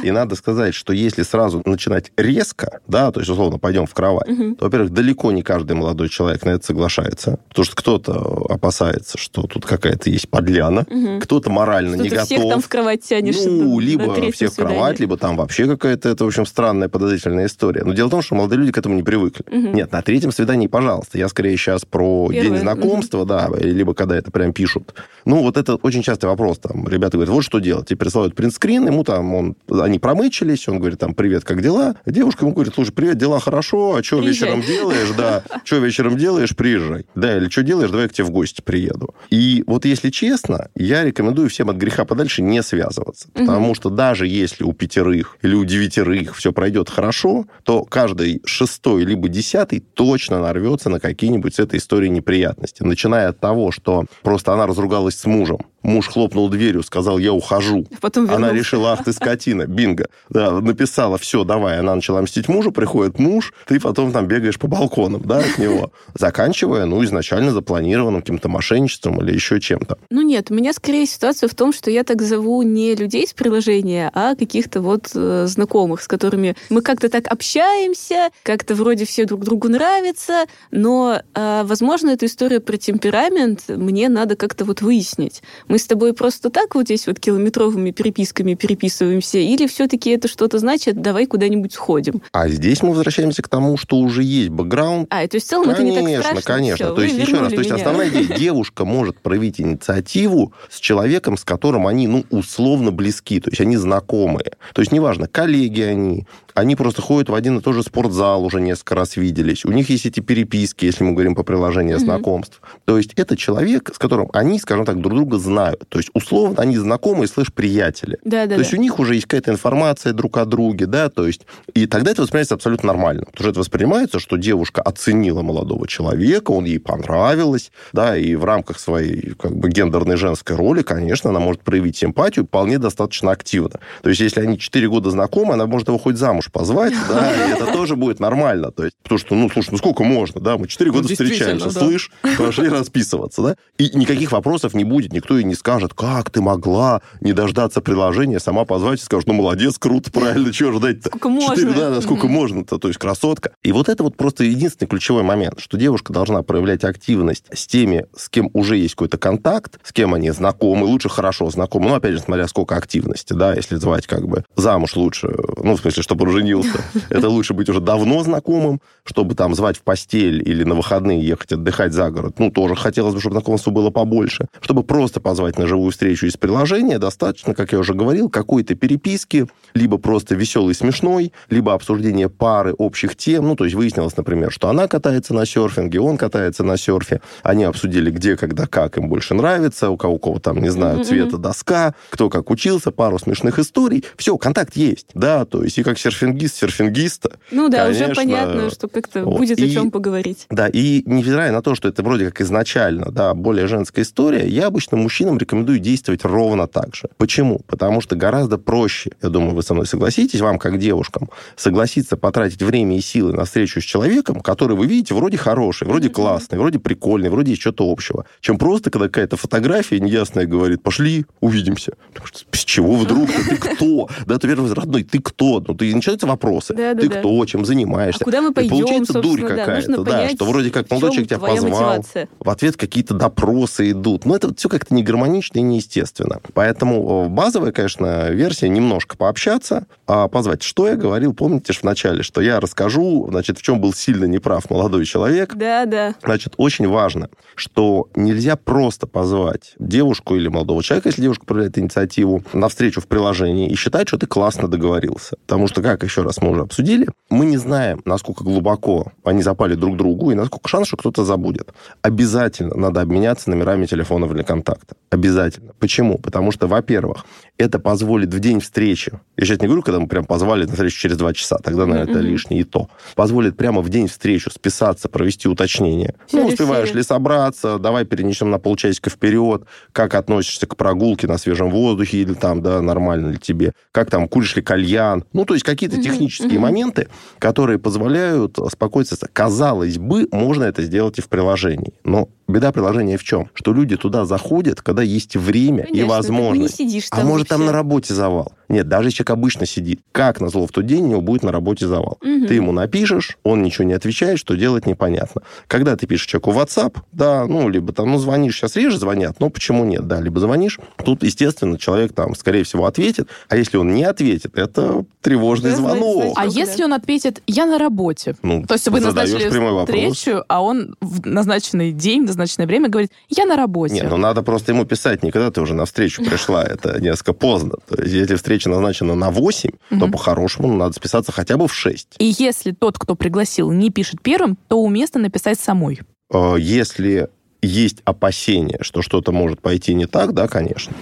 И надо сказать, что если сразу начинать резко, да, то есть, условно, пойдем в кровать, то, во-первых, далеко не каждый молодой человек на это соглашается, потому что кто-то опасается, что тут какая-то есть подляна, кто-то морально не готов. всех там в кровать тянешь. Ну, либо всех в кровать, либо там вообще какая-то это, в общем, странная, подозрительная история. Но дело в том, что молодые люди к этому не привыкли. Угу. Нет, на третьем свидании, пожалуйста. Я скорее сейчас про Первое. день знакомства, угу. да, либо когда это прям пишут. Ну, вот это очень частый вопрос. Там ребята говорят, вот что делать. Тебе присылают принтскрин, ему там, он, они промычились, он говорит, там, привет, как дела? Девушка ему говорит, слушай, привет, дела хорошо, а что вечером делаешь? Да, что вечером делаешь, приезжай. Да, или что делаешь, давай я к тебе в гости приеду. И вот если честно, я рекомендую всем от греха подальше не связываться. Потому что даже если у пятерых или у девятерых их все пройдет хорошо, то каждый шестой либо десятый точно нарвется на какие-нибудь с этой историей неприятности. Начиная от того, что просто она разругалась с мужем, Муж хлопнул дверью, сказал, я ухожу. Потом Она решила, ах ты скотина, бинго. Да, написала, все, давай. Она начала мстить мужу, приходит муж, ты потом там бегаешь по балконам, да, от него. Заканчивая, ну, изначально запланированным каким-то мошенничеством или еще чем-то. Ну, нет, у меня скорее ситуация в том, что я так зову не людей с приложения, а каких-то вот э, знакомых, с которыми мы как-то так общаемся, как-то вроде все друг другу нравятся, но, э, возможно, эту историю про темперамент мне надо как-то вот выяснить мы с тобой просто так вот здесь вот километровыми переписками переписываемся, или все-таки это что-то значит, давай куда-нибудь сходим? А здесь мы возвращаемся к тому, что уже есть бэкграунд. А, то есть в целом конечно, это не так страшно? Конечно, Все, То есть, еще раз, то есть основная идея, девушка может проявить инициативу с человеком, с которым они, ну, условно близки, то есть они знакомые. То есть неважно, коллеги они, они просто ходят в один и тот же спортзал, уже несколько раз виделись. У них есть эти переписки, если мы говорим по приложению mm-hmm. знакомств. То есть это человек, с которым они, скажем так, друг друга знают. То есть условно они знакомые, слышь, приятели. Да, да, то есть у них уже есть какая-то информация друг о друге, да, то есть и тогда это воспринимается абсолютно нормально. Потому что это воспринимается, что девушка оценила молодого человека, он ей понравилось, да, и в рамках своей как бы гендерной женской роли, конечно, она может проявить симпатию вполне достаточно активно. То есть если они 4 года знакомы, она может его хоть замуж замуж позвать, да, и это тоже будет нормально. То есть, потому что, ну, слушай, ну сколько можно, да, мы 4 года ну, встречаемся, да. слышь, пошли расписываться, да, и никаких вопросов не будет, никто и не скажет, как ты могла не дождаться приложения, сама позвать и скажет, ну, молодец, круто, правильно, чего ждать-то? Сколько можно. Да, да, сколько можно-то, то есть красотка. И вот это вот просто единственный ключевой момент, что девушка должна проявлять активность с теми, с кем уже есть какой-то контакт, с кем они знакомы, лучше хорошо знакомы, ну, опять же, смотря сколько активности, да, если звать как бы замуж лучше, ну, в смысле, чтобы женился. Это лучше быть уже давно знакомым, чтобы там звать в постель или на выходные ехать отдыхать за город. Ну, тоже хотелось бы, чтобы знакомство было побольше. Чтобы просто позвать на живую встречу из приложения, достаточно, как я уже говорил, какой-то переписки, либо просто веселый, смешной, либо обсуждение пары общих тем. Ну, то есть выяснилось, например, что она катается на серфинге, он катается на серфе. Они обсудили, где, когда, как им больше нравится, у кого у кого там, не знаю, цвета доска, кто как учился, пару смешных историй. Все, контакт есть, да, то есть и как серф серфингист серфингиста. Ну да, конечно, уже понятно, что как-то вот. будет И- о чем поговорить. Да, и невзирая на то, что это вроде как изначально, да, более женская история, я обычно мужчинам рекомендую действовать ровно так же. Почему? Потому что гораздо проще, я думаю, вы со мной согласитесь, вам, как девушкам, согласиться потратить время и силы на встречу с человеком, который вы видите вроде хороший, вроде Мгм. классный, вроде прикольный, вроде есть что-то общего, чем просто, когда какая-то фотография неясная говорит, пошли, увидимся. С чего вдруг? Ты кто? Да, ты первый родной, ты кто? Ну, ты начинаются вопросы. Ты Да-да-да. кто? Чем занимаешься? А куда мы И пойдем, получается дурь да, какая-то, да, понять, что вроде как молодой человек тебя позвал, мотивация. в ответ какие-то допросы идут. Но это все как-то не гармонично и неестественно. Поэтому э, базовая, конечно, версия немножко пообщаться, а позвать. Что я говорил, помните же в начале, что я расскажу, значит, в чем был сильно неправ молодой человек. Да, да. Значит, очень важно, что нельзя просто позвать девушку или молодого человека, если девушка проявляет инициативу, на встречу в приложении и считать, что ты классно договорился. Потому что, как еще раз мы уже обсудили, мы не знаем, насколько глубоко они запали друг другу и насколько шанс, что кто-то забудет. Обязательно надо обменяться номерами телефонов для контакта. Обязательно. Почему? Потому что, во-первых, это позволит в день встречи, я сейчас не говорю, когда мы прям позвали на встречу через два часа, тогда, наверное, это лишнее и то. Позволит прямо в день встречу списаться, провести уточнение. Всё ну, ли успеваешь все ли? ли собраться, давай перенесем на полчасика вперед, как относишься к прогулке на свежем воздухе или там, да, нормально ли тебе, как там, куришь ли кальян. Ну, то есть какие-то Мгм, технические мгм. моменты, которые позволяют спокойствовать. Казалось бы, можно это сделать и в приложении. Но беда приложения в чем? Что люди туда заходят, когда есть время и Конечно, ты возможность. А там может, там вообще. на работе завал. Нет, даже если человек обычно сидит. Как назло в тот день у него будет на работе завал? Мгм. Ты ему напишешь, он ничего не отвечает, что делать непонятно. Когда ты пишешь человеку в WhatsApp, да, ну, либо там, ну, звонишь, сейчас реже звонят, но почему нет, да, либо звонишь, тут, естественно, человек там, скорее всего, ответит, а если он не ответит, это тревожный Да, значит, звонок. А если да? он ответит, я на работе? Ну, То есть вы назначили прямой вопрос. встречу, а он в назначенный день, в назначенное время говорит, я на работе. Не, ну надо просто ему писать, не когда ты уже на встречу пришла, это несколько поздно. То есть если встреча назначена на 8, то Мгм. по-хорошему надо списаться хотя бы в 6. И если тот, кто пригласил, не пишет первым, то уместно написать самой. Э, Если есть опасение, что что-то может пойти не так, да, конечно.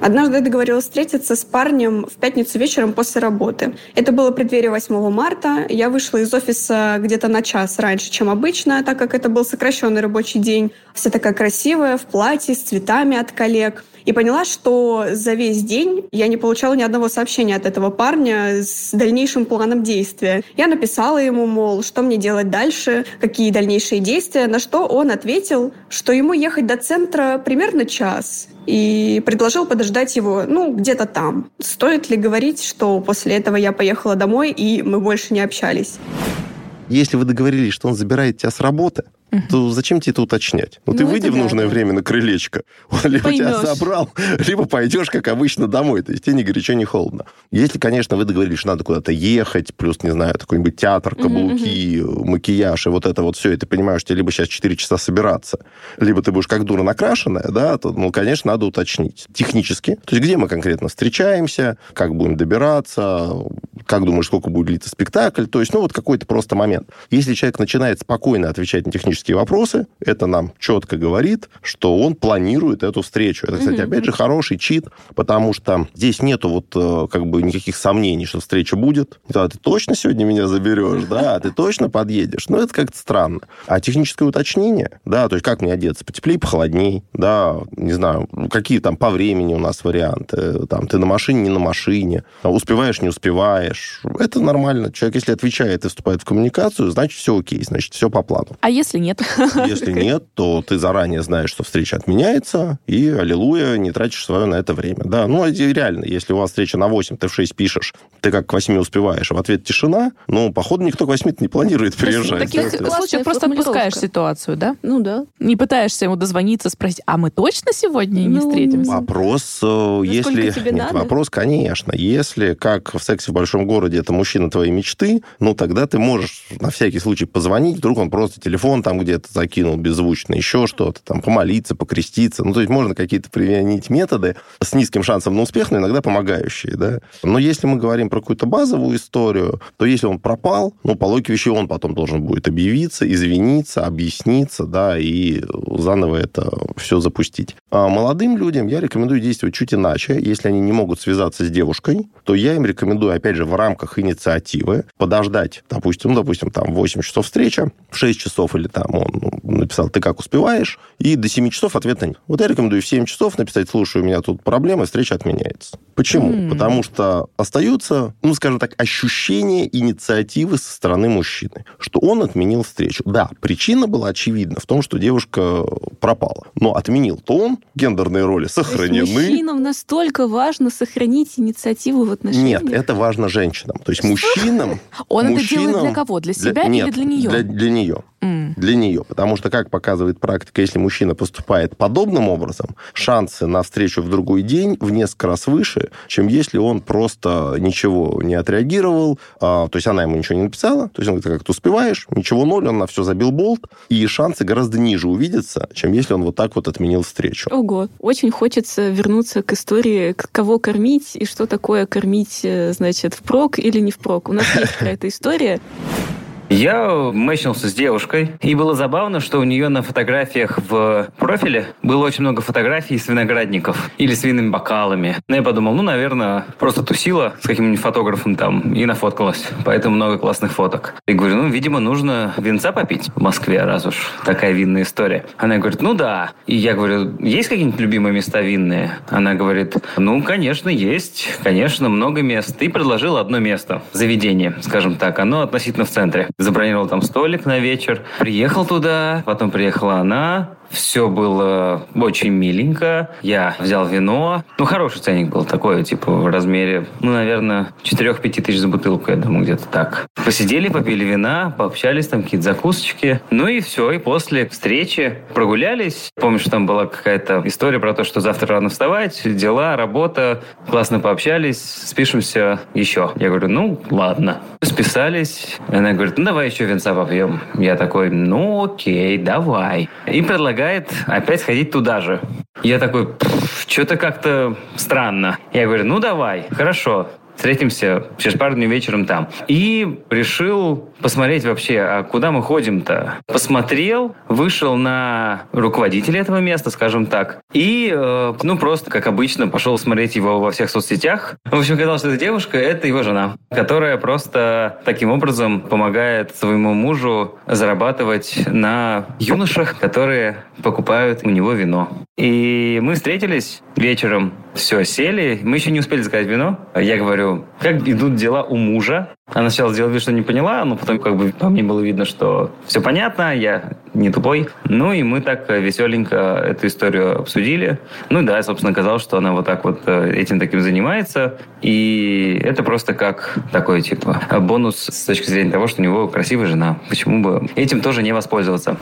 Однажды я договорилась встретиться с парнем в пятницу вечером после работы. Это было преддверие 8 марта. Я вышла из офиса где-то на час раньше, чем обычно, так как это был сокращенный рабочий день. Вся такая красивая, в платье, с цветами от коллег. И поняла, что за весь день я не получала ни одного сообщения от этого парня с дальнейшим планом действия. Я написала ему, мол, что мне делать дальше, какие дальнейшие действия, на что он ответил, что ему ехать до центра примерно час и предложил подождать его, ну, где-то там. Стоит ли говорить, что после этого я поехала домой, и мы больше не общались? Если вы договорились, что он забирает тебя с работы, Мгм. то зачем тебе это уточнять? Ну, ты Ну, выйди это в нужное да. время на крылечко, он либо тебя Поймешь. забрал, либо пойдешь, как обычно, домой. То есть тебе ни горячо, ни холодно. Если, конечно, вы договорились, что надо куда-то ехать, плюс, не знаю, какой-нибудь театр, каблуки, макияж и вот это вот все, и ты понимаешь, что тебе либо сейчас 4 часа собираться, либо ты будешь как дура накрашенная, да, то, ну, конечно, надо уточнить. Технически. То есть где мы конкретно встречаемся, как будем добираться, как думаешь, сколько будет длиться спектакль. То есть, ну, вот какой-то просто момент. Если человек начинает спокойно отвечать на технические вопросы, это нам четко говорит, что он планирует эту встречу. Это, кстати, опять же, хороший чит, потому что здесь нету вот э, как бы никаких сомнений, что встреча будет. Да, ты точно сегодня меня заберешь, да, ты точно подъедешь. Ну, это как-то странно. А техническое уточнение, да, то есть как мне одеться, потеплее, похолодней, да, не знаю, какие там по времени у нас варианты, там, ты на машине, не на машине, а успеваешь, не успеваешь. Это нормально. Человек, если отвечает и вступает в коммуникацию, значит, все окей, значит, все по плану. А если нет? Если нет, то ты заранее знаешь, что встреча отменяется, и, аллилуйя, не тратишь свое на это время. Да, ну, и реально, если у вас встреча на 8, ты в 6 пишешь, ты как к 8 успеваешь, а в ответ тишина, ну, походу, никто к 8 не планирует приезжать. в таких Да, случаях просто отпускаешь ситуацию, да? Ну да. Не пытаешься ему дозвониться, спросить, а мы точно сегодня не Ну, встретимся? Вопрос, э, если... Нет, вопрос, конечно. Если, как в «Сексе в большом городе» это мужчина твоей мечты, ну, тогда ты можешь на всякий случай позвонить, вдруг он просто телефон там где-то закинул беззвучно, еще что-то, там, помолиться, покреститься. Ну, то есть можно какие-то применить методы с низким шансом на успех, но иногда помогающие, да. Но если мы говорим про какую-то базовую историю, то если он пропал, ну, по логике вещей он потом должен будет объявиться, извиниться, объясниться, да, и заново это все запустить. А молодым людям я рекомендую действовать чуть иначе. Если они не могут связаться с девушкой, то я им рекомендую, опять же, в рамках инициативы подождать, допустим, ну, допустим, там 8 часов встреча, в 6 часов или там он ну, написал, ты как успеваешь, и до 7 часов ответа нет. Вот я рекомендую в 7 часов написать, слушай, у меня тут проблемы, встреча отменяется. Почему? Mm. Потому что остается, ну, скажем так, ощущение инициативы со стороны мужчины, что он отменил встречу. Да, причина была очевидна в том, что девушка пропала. Но отменил-то он, гендерные роли сохранены. То есть мужчинам настолько важно сохранить инициативу в отношениях? Нет, это важно женщинам. То есть мужчинам... Он мужчинам, это делает для кого? Для себя для, или для нее? Для, для нее. Mm. Для нее. Потому что, как показывает практика, если мужчина поступает подобным образом, шансы на встречу в другой день в несколько раз выше, чем если он просто ничего не отреагировал, а, то есть она ему ничего не написала, то есть он говорит, как ты успеваешь, ничего ноль, он на все забил болт, и шансы гораздо ниже увидеться, чем если он вот так вот отменил встречу. Ого, очень хочется вернуться к истории, кого кормить и что такое кормить, э, значит, впрок или не впрок. У нас есть какая-то история. Я мэчился с девушкой, и было забавно, что у нее на фотографиях в профиле было очень много фотографий с виноградников или с винными бокалами. Но я подумал, ну, наверное, просто тусила с каким-нибудь фотографом там и нафоткалась. Поэтому много классных фоток. И говорю, ну, видимо, нужно винца попить в Москве, раз уж такая винная история. Она говорит, ну да. И я говорю, есть какие-нибудь любимые места винные? Она говорит, ну, конечно, есть. Конечно, много мест. И предложил одно место. Заведение, скажем так. Оно относительно в центре забронировал там столик на вечер, приехал туда, потом приехала она, все было очень миленько. Я взял вино. Ну, хороший ценник был такой, типа, в размере, ну, наверное, 4-5 тысяч за бутылку, я думаю, где-то так. Посидели, попили вина, пообщались, там какие-то закусочки. Ну и все. И после встречи прогулялись. Помню, что там была какая-то история про то, что завтра рано вставать, дела, работа. Классно пообщались, спишемся еще. Я говорю, ну, ладно. Списались. Она говорит, ну, давай еще винца попьем. Я такой, ну, окей, давай. И предлагает опять сходить туда же. Я такой, что-то как-то странно. Я говорю, ну давай, хорошо встретимся через пару дней вечером там. И решил посмотреть вообще, а куда мы ходим-то. Посмотрел, вышел на руководителя этого места, скажем так, и, э, ну, просто, как обычно, пошел смотреть его во всех соцсетях. В общем, оказалось, что эта девушка — это его жена, которая просто таким образом помогает своему мужу зарабатывать на юношах, которые покупают у него вино. И мы встретились вечером, все, сели. Мы еще не успели заказать вино. Я говорю, как идут дела у мужа? Она сначала сделала вид, что не поняла, но потом как бы по мне было видно, что все понятно, я не тупой. Ну и мы так веселенько эту историю обсудили. Ну да, собственно, оказалось, что она вот так вот э, этим таким занимается. И это просто как такой, типа, бонус с точки зрения того, что у него красивая жена. Почему бы этим тоже не воспользоваться?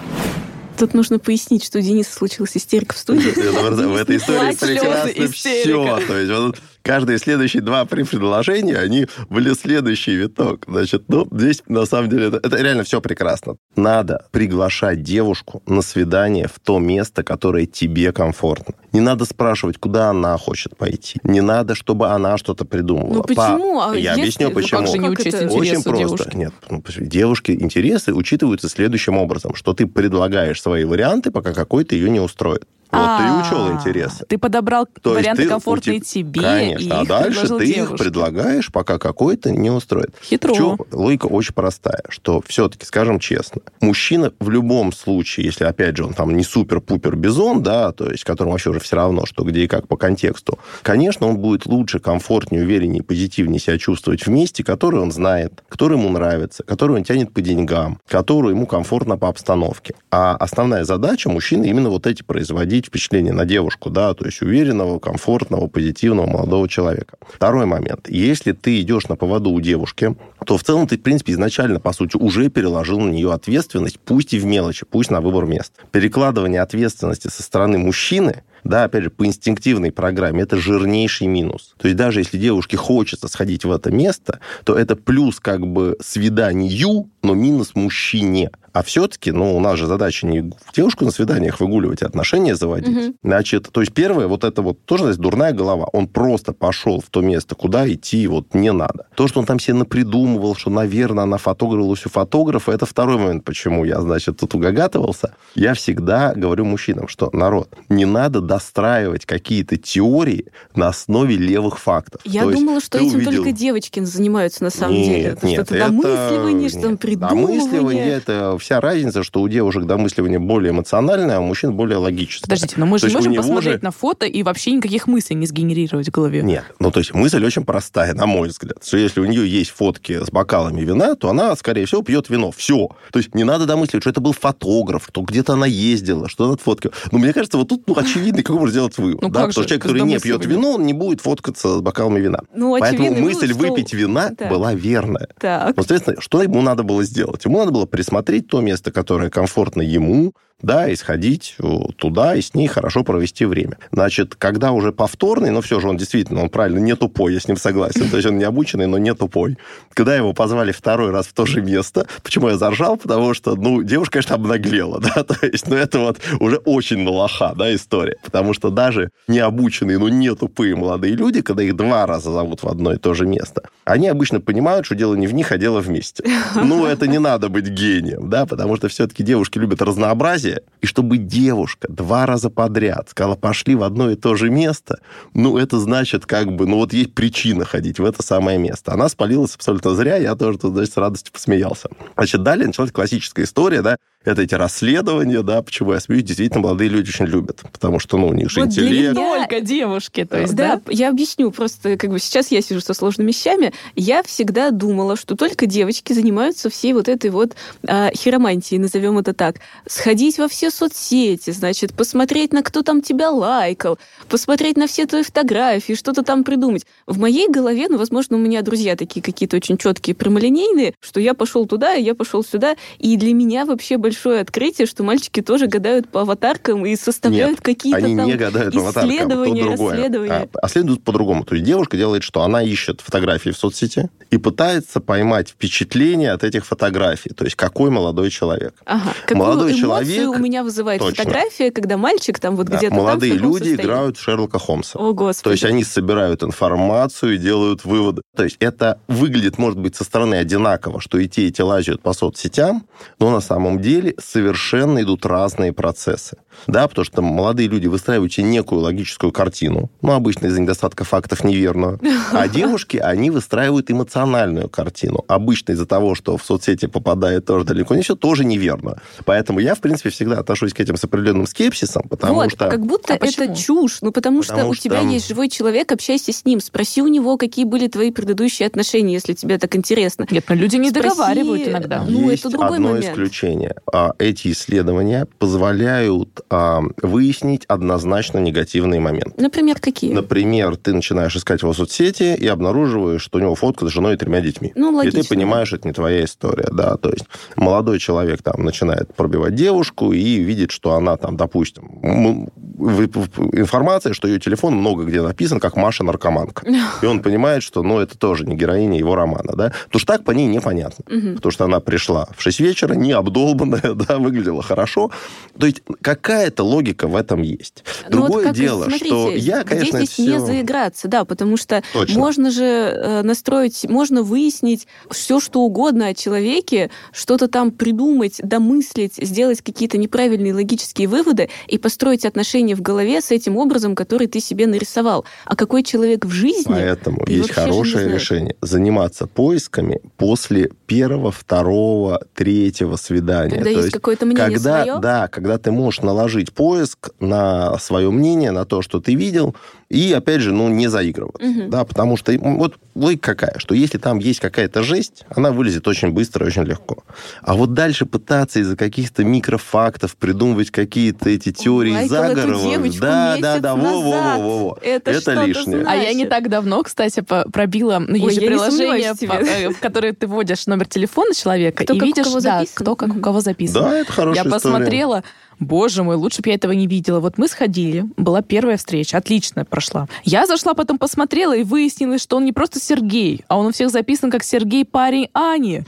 Тут нужно пояснить, что у Дениса случилась истерика в студии. В этой истории прекрасно все. То есть каждые следующие два предложения, они были следующий виток. Значит, ну, здесь, на самом деле, это, это реально все прекрасно. Надо приглашать девушку на свидание в то место, которое тебе комфортно. Не надо спрашивать, куда она хочет пойти. Не надо, чтобы она что-то придумывала. Ну, почему? По... А Я если... объясню, почему. Ну, как же не учесть Очень просто. Девушки? Нет, ну, девушки интересы учитываются следующим образом, что ты предлагаешь свои варианты, пока какой-то ее не устроит. Вот ты и учел интересы. Ты подобрал То варианты ты, комфортные тебе. Конечно. а дальше ты девушке. их предлагаешь, пока какой-то не устроит. Хитро. Чё? Логика очень простая, что все-таки, скажем честно, мужчина в любом случае, если, опять же, он там не супер-пупер бизон, да, то есть, которому вообще уже все равно, что где и как по контексту, конечно, он будет лучше, комфортнее, увереннее, позитивнее себя чувствовать в месте, которое он знает, которое ему нравится, которое он тянет по деньгам, которое ему комфортно по обстановке. А основная задача мужчины именно вот эти производить производить впечатление на девушку, да, то есть уверенного, комфортного, позитивного молодого человека. Второй момент. Если ты идешь на поводу у девушки, то в целом ты, в принципе, изначально, по сути, уже переложил на нее ответственность, пусть и в мелочи, пусть на выбор мест. Перекладывание ответственности со стороны мужчины – да, опять же, по инстинктивной программе, это жирнейший минус. То есть даже если девушке хочется сходить в это место, то это плюс как бы свиданию но минус мужчине. А все-таки, ну, у нас же задача не девушку на свиданиях выгуливать, а отношения заводить. Мгм. Значит, то есть первое, вот это вот тоже, значит, дурная голова. Он просто пошел в то место, куда идти вот не надо. То, что он там себе напридумывал, что, наверное, она фотографировалась у фотографа, это второй момент, почему я, значит, тут угагатывался. Я всегда говорю мужчинам, что, народ, не надо достраивать какие-то теории на основе левых фактов. Я То думала, что этим увидел- только девочки занимаются на самом нет, деле. Это нет, что-то это... домысливание, что там нет. Придумывание. Домысливание – это вся разница, что у девушек домысливание более эмоциональное, а у мужчин более логическое. Подождите, но мы же можем посмотреть же- на фото и вообще никаких мыслей не сгенерировать в голове. Нет, ну то есть мысль очень простая, на мой взгляд, что если у нее есть фотки с бокалами вина, то она, скорее всего, пьет вино. Все. То есть не надо домысливать, что это был фотограф, что где-то она ездила, что она фоткала. Но мне кажется, вот тут ну, очевидно, как можно сделать вывод. Ну, да? Потому что человек, который не пьет вино, он не будет фоткаться с бокалами вина. Ну, Поэтому очевидный мысль вывод, что- выпить вина Так. была верная. Так. Ну, соответственно, что ему надо было сделать? Ему надо было присмотреть то место, которое комфортно ему, да, и сходить э, туда, и с ней хорошо провести время. Значит, когда уже повторный, но все же он действительно, он правильно, не тупой, я с ним согласен. То есть он не обученный, но не тупой. Когда его позвали второй раз в то же место, почему я заржал? Потому что, ну, девушка, конечно, обнаглела, да, то есть, ну, это вот уже очень на лоха, да, история. Потому что даже необученные, но не тупые молодые люди, когда их два раза зовут в одно и то же место, они обычно понимают, что дело не в них, а дело вместе. Ну, это не надо быть гением, да, потому что все-таки девушки любят разнообразие. И чтобы девушка два раза подряд сказала, пошли в одно и то же место, ну, это значит, как бы, ну, вот есть причина ходить в это самое место. Она спалилась абсолютно зря, я тоже значит, с радостью посмеялся. Значит, далее началась классическая история, да, это эти расследования, да, почему я смеюсь, действительно, молодые люди очень любят, потому что, ну, у них же Вот для интеллект. меня- Только девушки, то есть, да, да? я объясню. Просто как бы сейчас я сижу со сложными вещами. Я всегда думала, что только девочки занимаются всей вот этой вот а, хиромантией, назовем это так. Сходить во все соцсети, значит, посмотреть, на кто там тебя лайкал, посмотреть на все твои фотографии, что-то там придумать. В моей голове, ну, возможно, у меня друзья такие какие-то очень четкие, прямолинейные, что я пошел туда, я пошел сюда. И для меня вообще большое открытие, что мальчики тоже гадают по аватаркам и составляют какие-то Они там не гадают по исследования, другое. расследования. А, а следует по-другому. То есть девушка делает что? Она ищет фотографии в соцсети и пытается поймать впечатление от этих фотографий. То есть какой молодой человек. Ага. Какую Молодой человек- у меня вызывает Точно. фотография, когда мальчик там вот Да, где-то Молодые там люди состоянии. играют в Шерлока Холмса. О, Господи. То есть они собирают информацию и делают выводы. То есть это выглядит, может быть, со стороны одинаково, что и те, и те лазят по соцсетям, но на самом деле совершенно идут разные процессы. Да, потому что молодые люди выстраивают себе некую логическую картину, ну, обычно из-за недостатка фактов неверную, а девушки, они выстраивают эмоциональную картину. Обычно из-за того, что в соцсети попадает тоже далеко не все, тоже неверно. Поэтому я, в принципе, всегда отношусь к этим с определенным скепсисом, потому вот, что... как будто А это чушь. Ну, потому, что Потому у что- тебя есть живой человек, общайся с ним, спроси у него, какие были твои предыдущие отношения, если тебе так интересно. Нет, но люди не Спроси, договаривают иногда. Ну, Есть это другой одно момент. исключение. А, Эти исследования позволяют а, выяснить однозначно негативные моменты. Например, какие? Например, ты начинаешь искать его в соцсети и обнаруживаешь, что у него фотка с женой и тремя детьми. Ну, И логично. ты понимаешь, это не твоя история, да, то есть молодой человек там начинает пробивать девушку и видит, что она там, допустим, информация, что ее телефон много где написан, как Маша наркоманка. И он понимает, что, ну, это тоже не героиня его романа, да, потому что так по ней непонятно. Мгм. Потому что она пришла в 6 вечера, не обдолбанная, да, выглядела хорошо. То есть какая-то логика в этом есть. Ну, вот Другое как, дело, смотрите, что я, конечно, здесь не все... заиграться, да, потому что Точно. можно же э, настроить, можно выяснить все, что угодно о человеке, что-то там придумать, домыслить, сделать какие-то неправильные логические выводы и построить отношения в голове с этим образом, который ты себе нарисовал. А какой человек в жизни? Поэтому есть хорошее решение. Заниматься поисками после первого, второго, третьего свидания. Когда То есть есть какое-то мнение когда, свое? Да, когда ты можешь наложить поиск на свое мнение, на то, что ты видел, и, опять же, ну, не заигрываться. Мгм. Да, потому что вот логика какая, что если там есть какая-то жесть, она вылезет очень быстро и очень легко. А вот дальше пытаться из-за каких-то микрофактов придумывать какие-то эти теории Лайкал эту заговоров. Да, да, да, назад. во-во-во. Это что-то лишнее. значит. А я не так давно, кстати, пробила, ну, Ой, есть же приложение, по- э, в которое ты вводишь номер телефона человека Кто и видишь, кого да, кто как у кого записан. Да, это хорошая Я история. посмотрела, Боже мой, лучше бы я этого не видела. Вот мы сходили, была первая встреча, отлично прошла. Я зашла, потом посмотрела и выяснилось, что он не просто Сергей, а он у всех записан как Сергей парень Ани.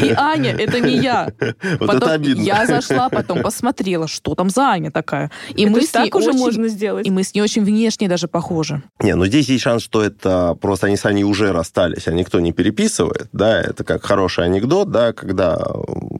И Аня — это не я. Вот Потом это обидно. Я зашла, потом посмотрела, что там за Аня такая. И мы с ней так уже можно сделать. И мы с ней очень внешне даже похожи. Не, ну здесь есть шанс, что это просто они с Аней уже расстались, а никто не переписывает, да, это как хороший анекдот, да, когда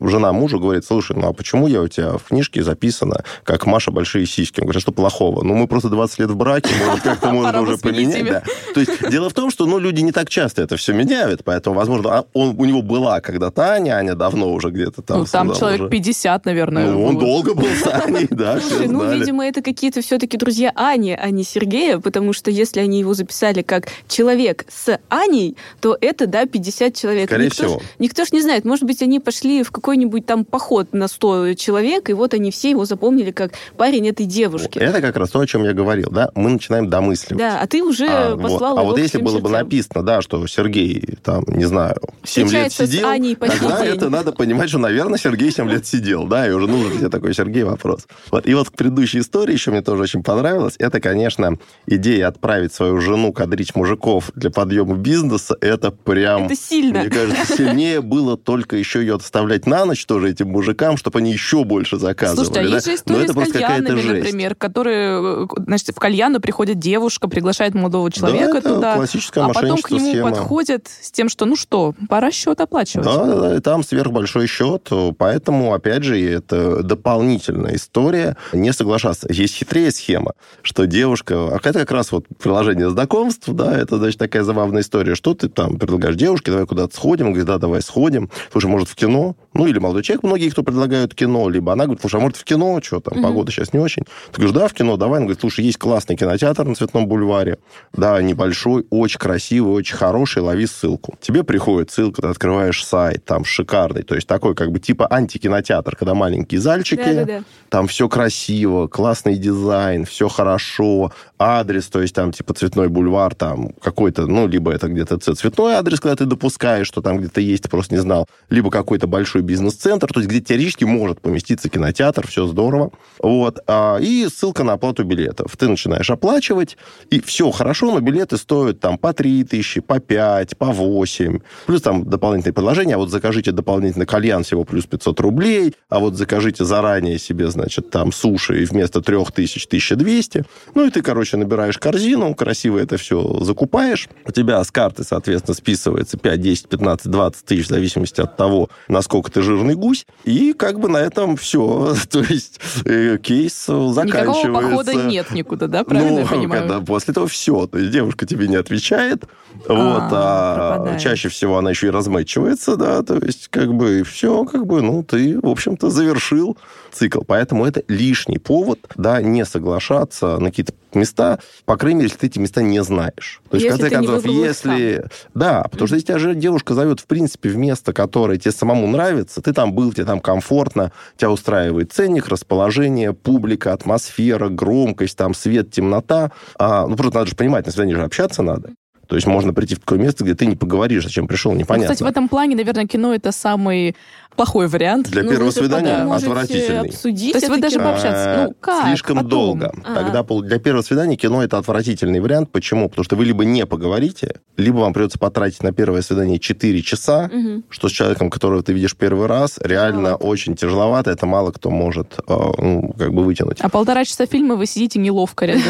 жена мужу говорит, слушай, ну а почему я у тебя в книжке записана, как Маша большие сиськи? Он говорит, «А что плохого? Ну мы просто 20 лет в браке, может, как-то можно уже поменять. да. То есть дело в том, что, ну, люди не так часто это все меняют, поэтому, возможно, а он, у него была когда-то Аня, Аня давно уже где-то там. Ну, там человек уже. 50, наверное. Ну, он было. долго был с Аней, да, Слушай, ну, видимо, это какие-то все-таки друзья Ани, а не Сергея, потому что если они его записали как человек с Аней, то это, да, 50 человек. Скорее никто всего. Ж, никто ж не знает, может быть, они пошли в какой-нибудь там поход на 100 человек, и вот они все его запомнили как парень этой девушки. Это как раз то, о чем я говорил, да, мы начинаем домысливать. Да, а ты уже А, послал вот. а вот если было бы написано, да, что Сергей, там, не знаю, 7 лет с сидел, Аней по тогда день. это надо понимать, что, наверное, Сергей 7 лет сидел, да, и уже нужен тебе такой Сергей вопрос. Вот. И вот к предыдущей истории еще мне тоже очень понравилось. Это, конечно, идея отправить свою жену кадрить мужиков для подъема бизнеса, это прям... Это сильно. Мне кажется, сильнее было только еще ее отставлять на ночь тоже этим мужикам, чтобы они еще больше заказывали. Слушайте, а да? есть же история это с кальянами, например, которые, значит, в кальяну приходит девушка, приглашает молодого человека это туда, классическое а потом к нему схема. подходят с тем, что, ну что, пора счет оплачивать. Да, да, да, и там сверхбольшой счет, поэтому, опять же, это дополнительная история. Не соглашаться. Есть хитрее схема, что девушка... А это как раз вот приложение знакомств, да, это, значит, такая забавная история, что ты там предлагаешь девушке, давай куда-то сходим, Он говорит, да, давай сходим. Слушай, может, в кино? Ну, или молодой человек, многие, кто предлагают кино, либо она говорит, слушай, а может, в кино? Что там, погода сейчас не очень. Ты говоришь, да, в кино, давай. Она говорит, слушай, есть классный кинотеатр на Цветном бульваре, да, небольшой, очень красивый, очень хороший, лови ссылку. Тебе приходит ссылка, ты открываешь сайт, там шикарный, то есть такой как бы типа антикинотеатр, когда маленькие зальчики, Да-да-да. там все красиво, классный дизайн, все хорошо, адрес, то есть там типа цветной бульвар, там какой-то, ну, либо это где-то цветной адрес, когда ты допускаешь, что там где-то есть, ты просто не знал, либо какой-то большой бизнес-центр, то есть где теоретически может поместиться кинотеатр, все здорово. Вот. А, и ссылка на оплату билетов. Ты начинаешь оплачивать, и все хорошо, но билеты стоят там по 3 тысячи, по 5, по 8. Плюс там дополнительные предложения. А вот закажите дополнительно кальян всего плюс 500 рублей, а вот закажите заранее себе, значит, там суши и вместо 3000 1200. Ну и ты, короче, набираешь корзину, красиво это все закупаешь. У тебя с карты, соответственно, списывается 5, 10, 15, 20 тысяч в зависимости от того, насколько ты жирный гусь. И как бы на этом все. То есть э, кейс заканчивается. Никакого похода нет никуда, да, правильно я ну, понимаю? когда после этого все. То есть девушка тебе не отвечает, вот, а пропадает. чаще всего она еще и размечивается, да, то есть как бы все, как бы, ну, ты, в общем-то, завершил цикл. Поэтому это лишний повод, да, не соглашаться на какие-то места, по крайней мере, если ты эти места не знаешь. То есть, Если в конце концов, если... Да, потому что если тебя же девушка зовет, в принципе, в место, которое тебе самому нравится, ты там был, тебе там комфортно, тебя устраивает ценник, расположение, публика, атмосфера, громкость, там свет, темнота. А, ну, просто надо же понимать, на свидании же общаться надо. То есть можно прийти в такое место, где ты не поговоришь, зачем пришел, Ну, непонятно. Кстати, в этом плане, наверное, кино это самый плохой вариант. Для Ну, первого свидания отвратительный. обсудить То есть вы даже кино. пообщаться. Ну, как? Слишком Потом. долго. А. Тогда для первого свидания кино это отвратительный вариант. Почему? Потому что вы либо не поговорите, либо вам придется потратить на первое свидание 4 часа, Мгм. что с человеком, которого ты видишь первый раз, реально Тяжеловато. очень тяжеловато. Это мало кто может э, ну, как бы вытянуть. А полтора часа фильма вы сидите неловко рядом.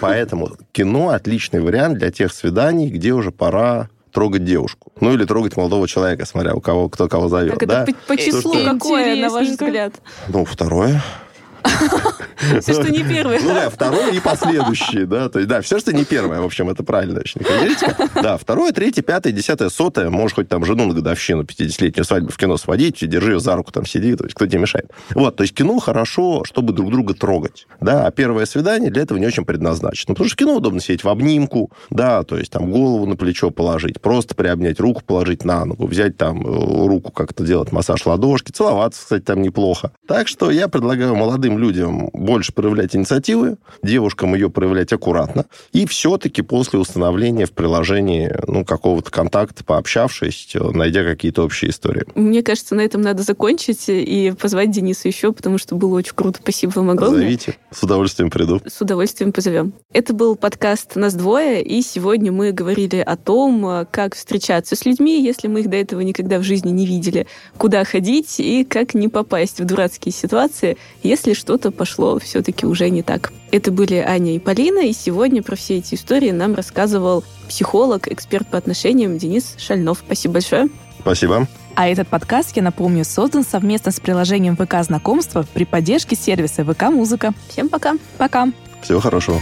Поэтому кино отличный вариант для тех свиданий, где уже пора трогать девушку. Ну, или трогать молодого человека, смотря у кого, кто кого зовет. Так да? это по, по числу что- какое, на ваш взгляд? Ну, второе. Все, что не первое. Ну да, второе и последующие, да. То есть, да, все, что не первое, в общем, это правильно. Да, второе, третье, пятое, десятое, сотое. Можешь хоть там жену на годовщину 50-летнюю свадьбу в кино сводить, держи ее за руку, там сиди, то есть кто тебе мешает. Вот, то есть кино хорошо, чтобы друг друга трогать. Да, а первое свидание для этого не очень предназначено. Потому что в кино удобно сидеть в обнимку, да, то есть там голову на плечо положить, просто приобнять, руку положить на ногу, взять там э, руку как-то делать массаж ладошки, целоваться, кстати, там неплохо. Так что я предлагаю молодым людям больше проявлять инициативы, девушкам ее проявлять аккуратно, и все-таки после установления в приложении ну, какого-то контакта, пообщавшись, найдя какие-то общие истории. Мне кажется, на этом надо закончить и позвать Дениса еще, потому что было очень круто. Спасибо вам огромное. Зовите. С удовольствием приду. С удовольствием позовем. Это был подкаст «Нас двое», и сегодня мы говорили о том, как встречаться с людьми, если мы их до этого никогда в жизни не видели, куда ходить и как не попасть в дурацкие ситуации, если что-то пошло все-таки уже не так. Это были Аня и Полина, и сегодня про все эти истории нам рассказывал психолог, эксперт по отношениям Денис Шальнов. Спасибо большое. Спасибо. А этот подкаст, я напомню, создан совместно с приложением ВК Знакомства при поддержке сервиса ВК Музыка. Всем пока. Пока. Всего хорошего.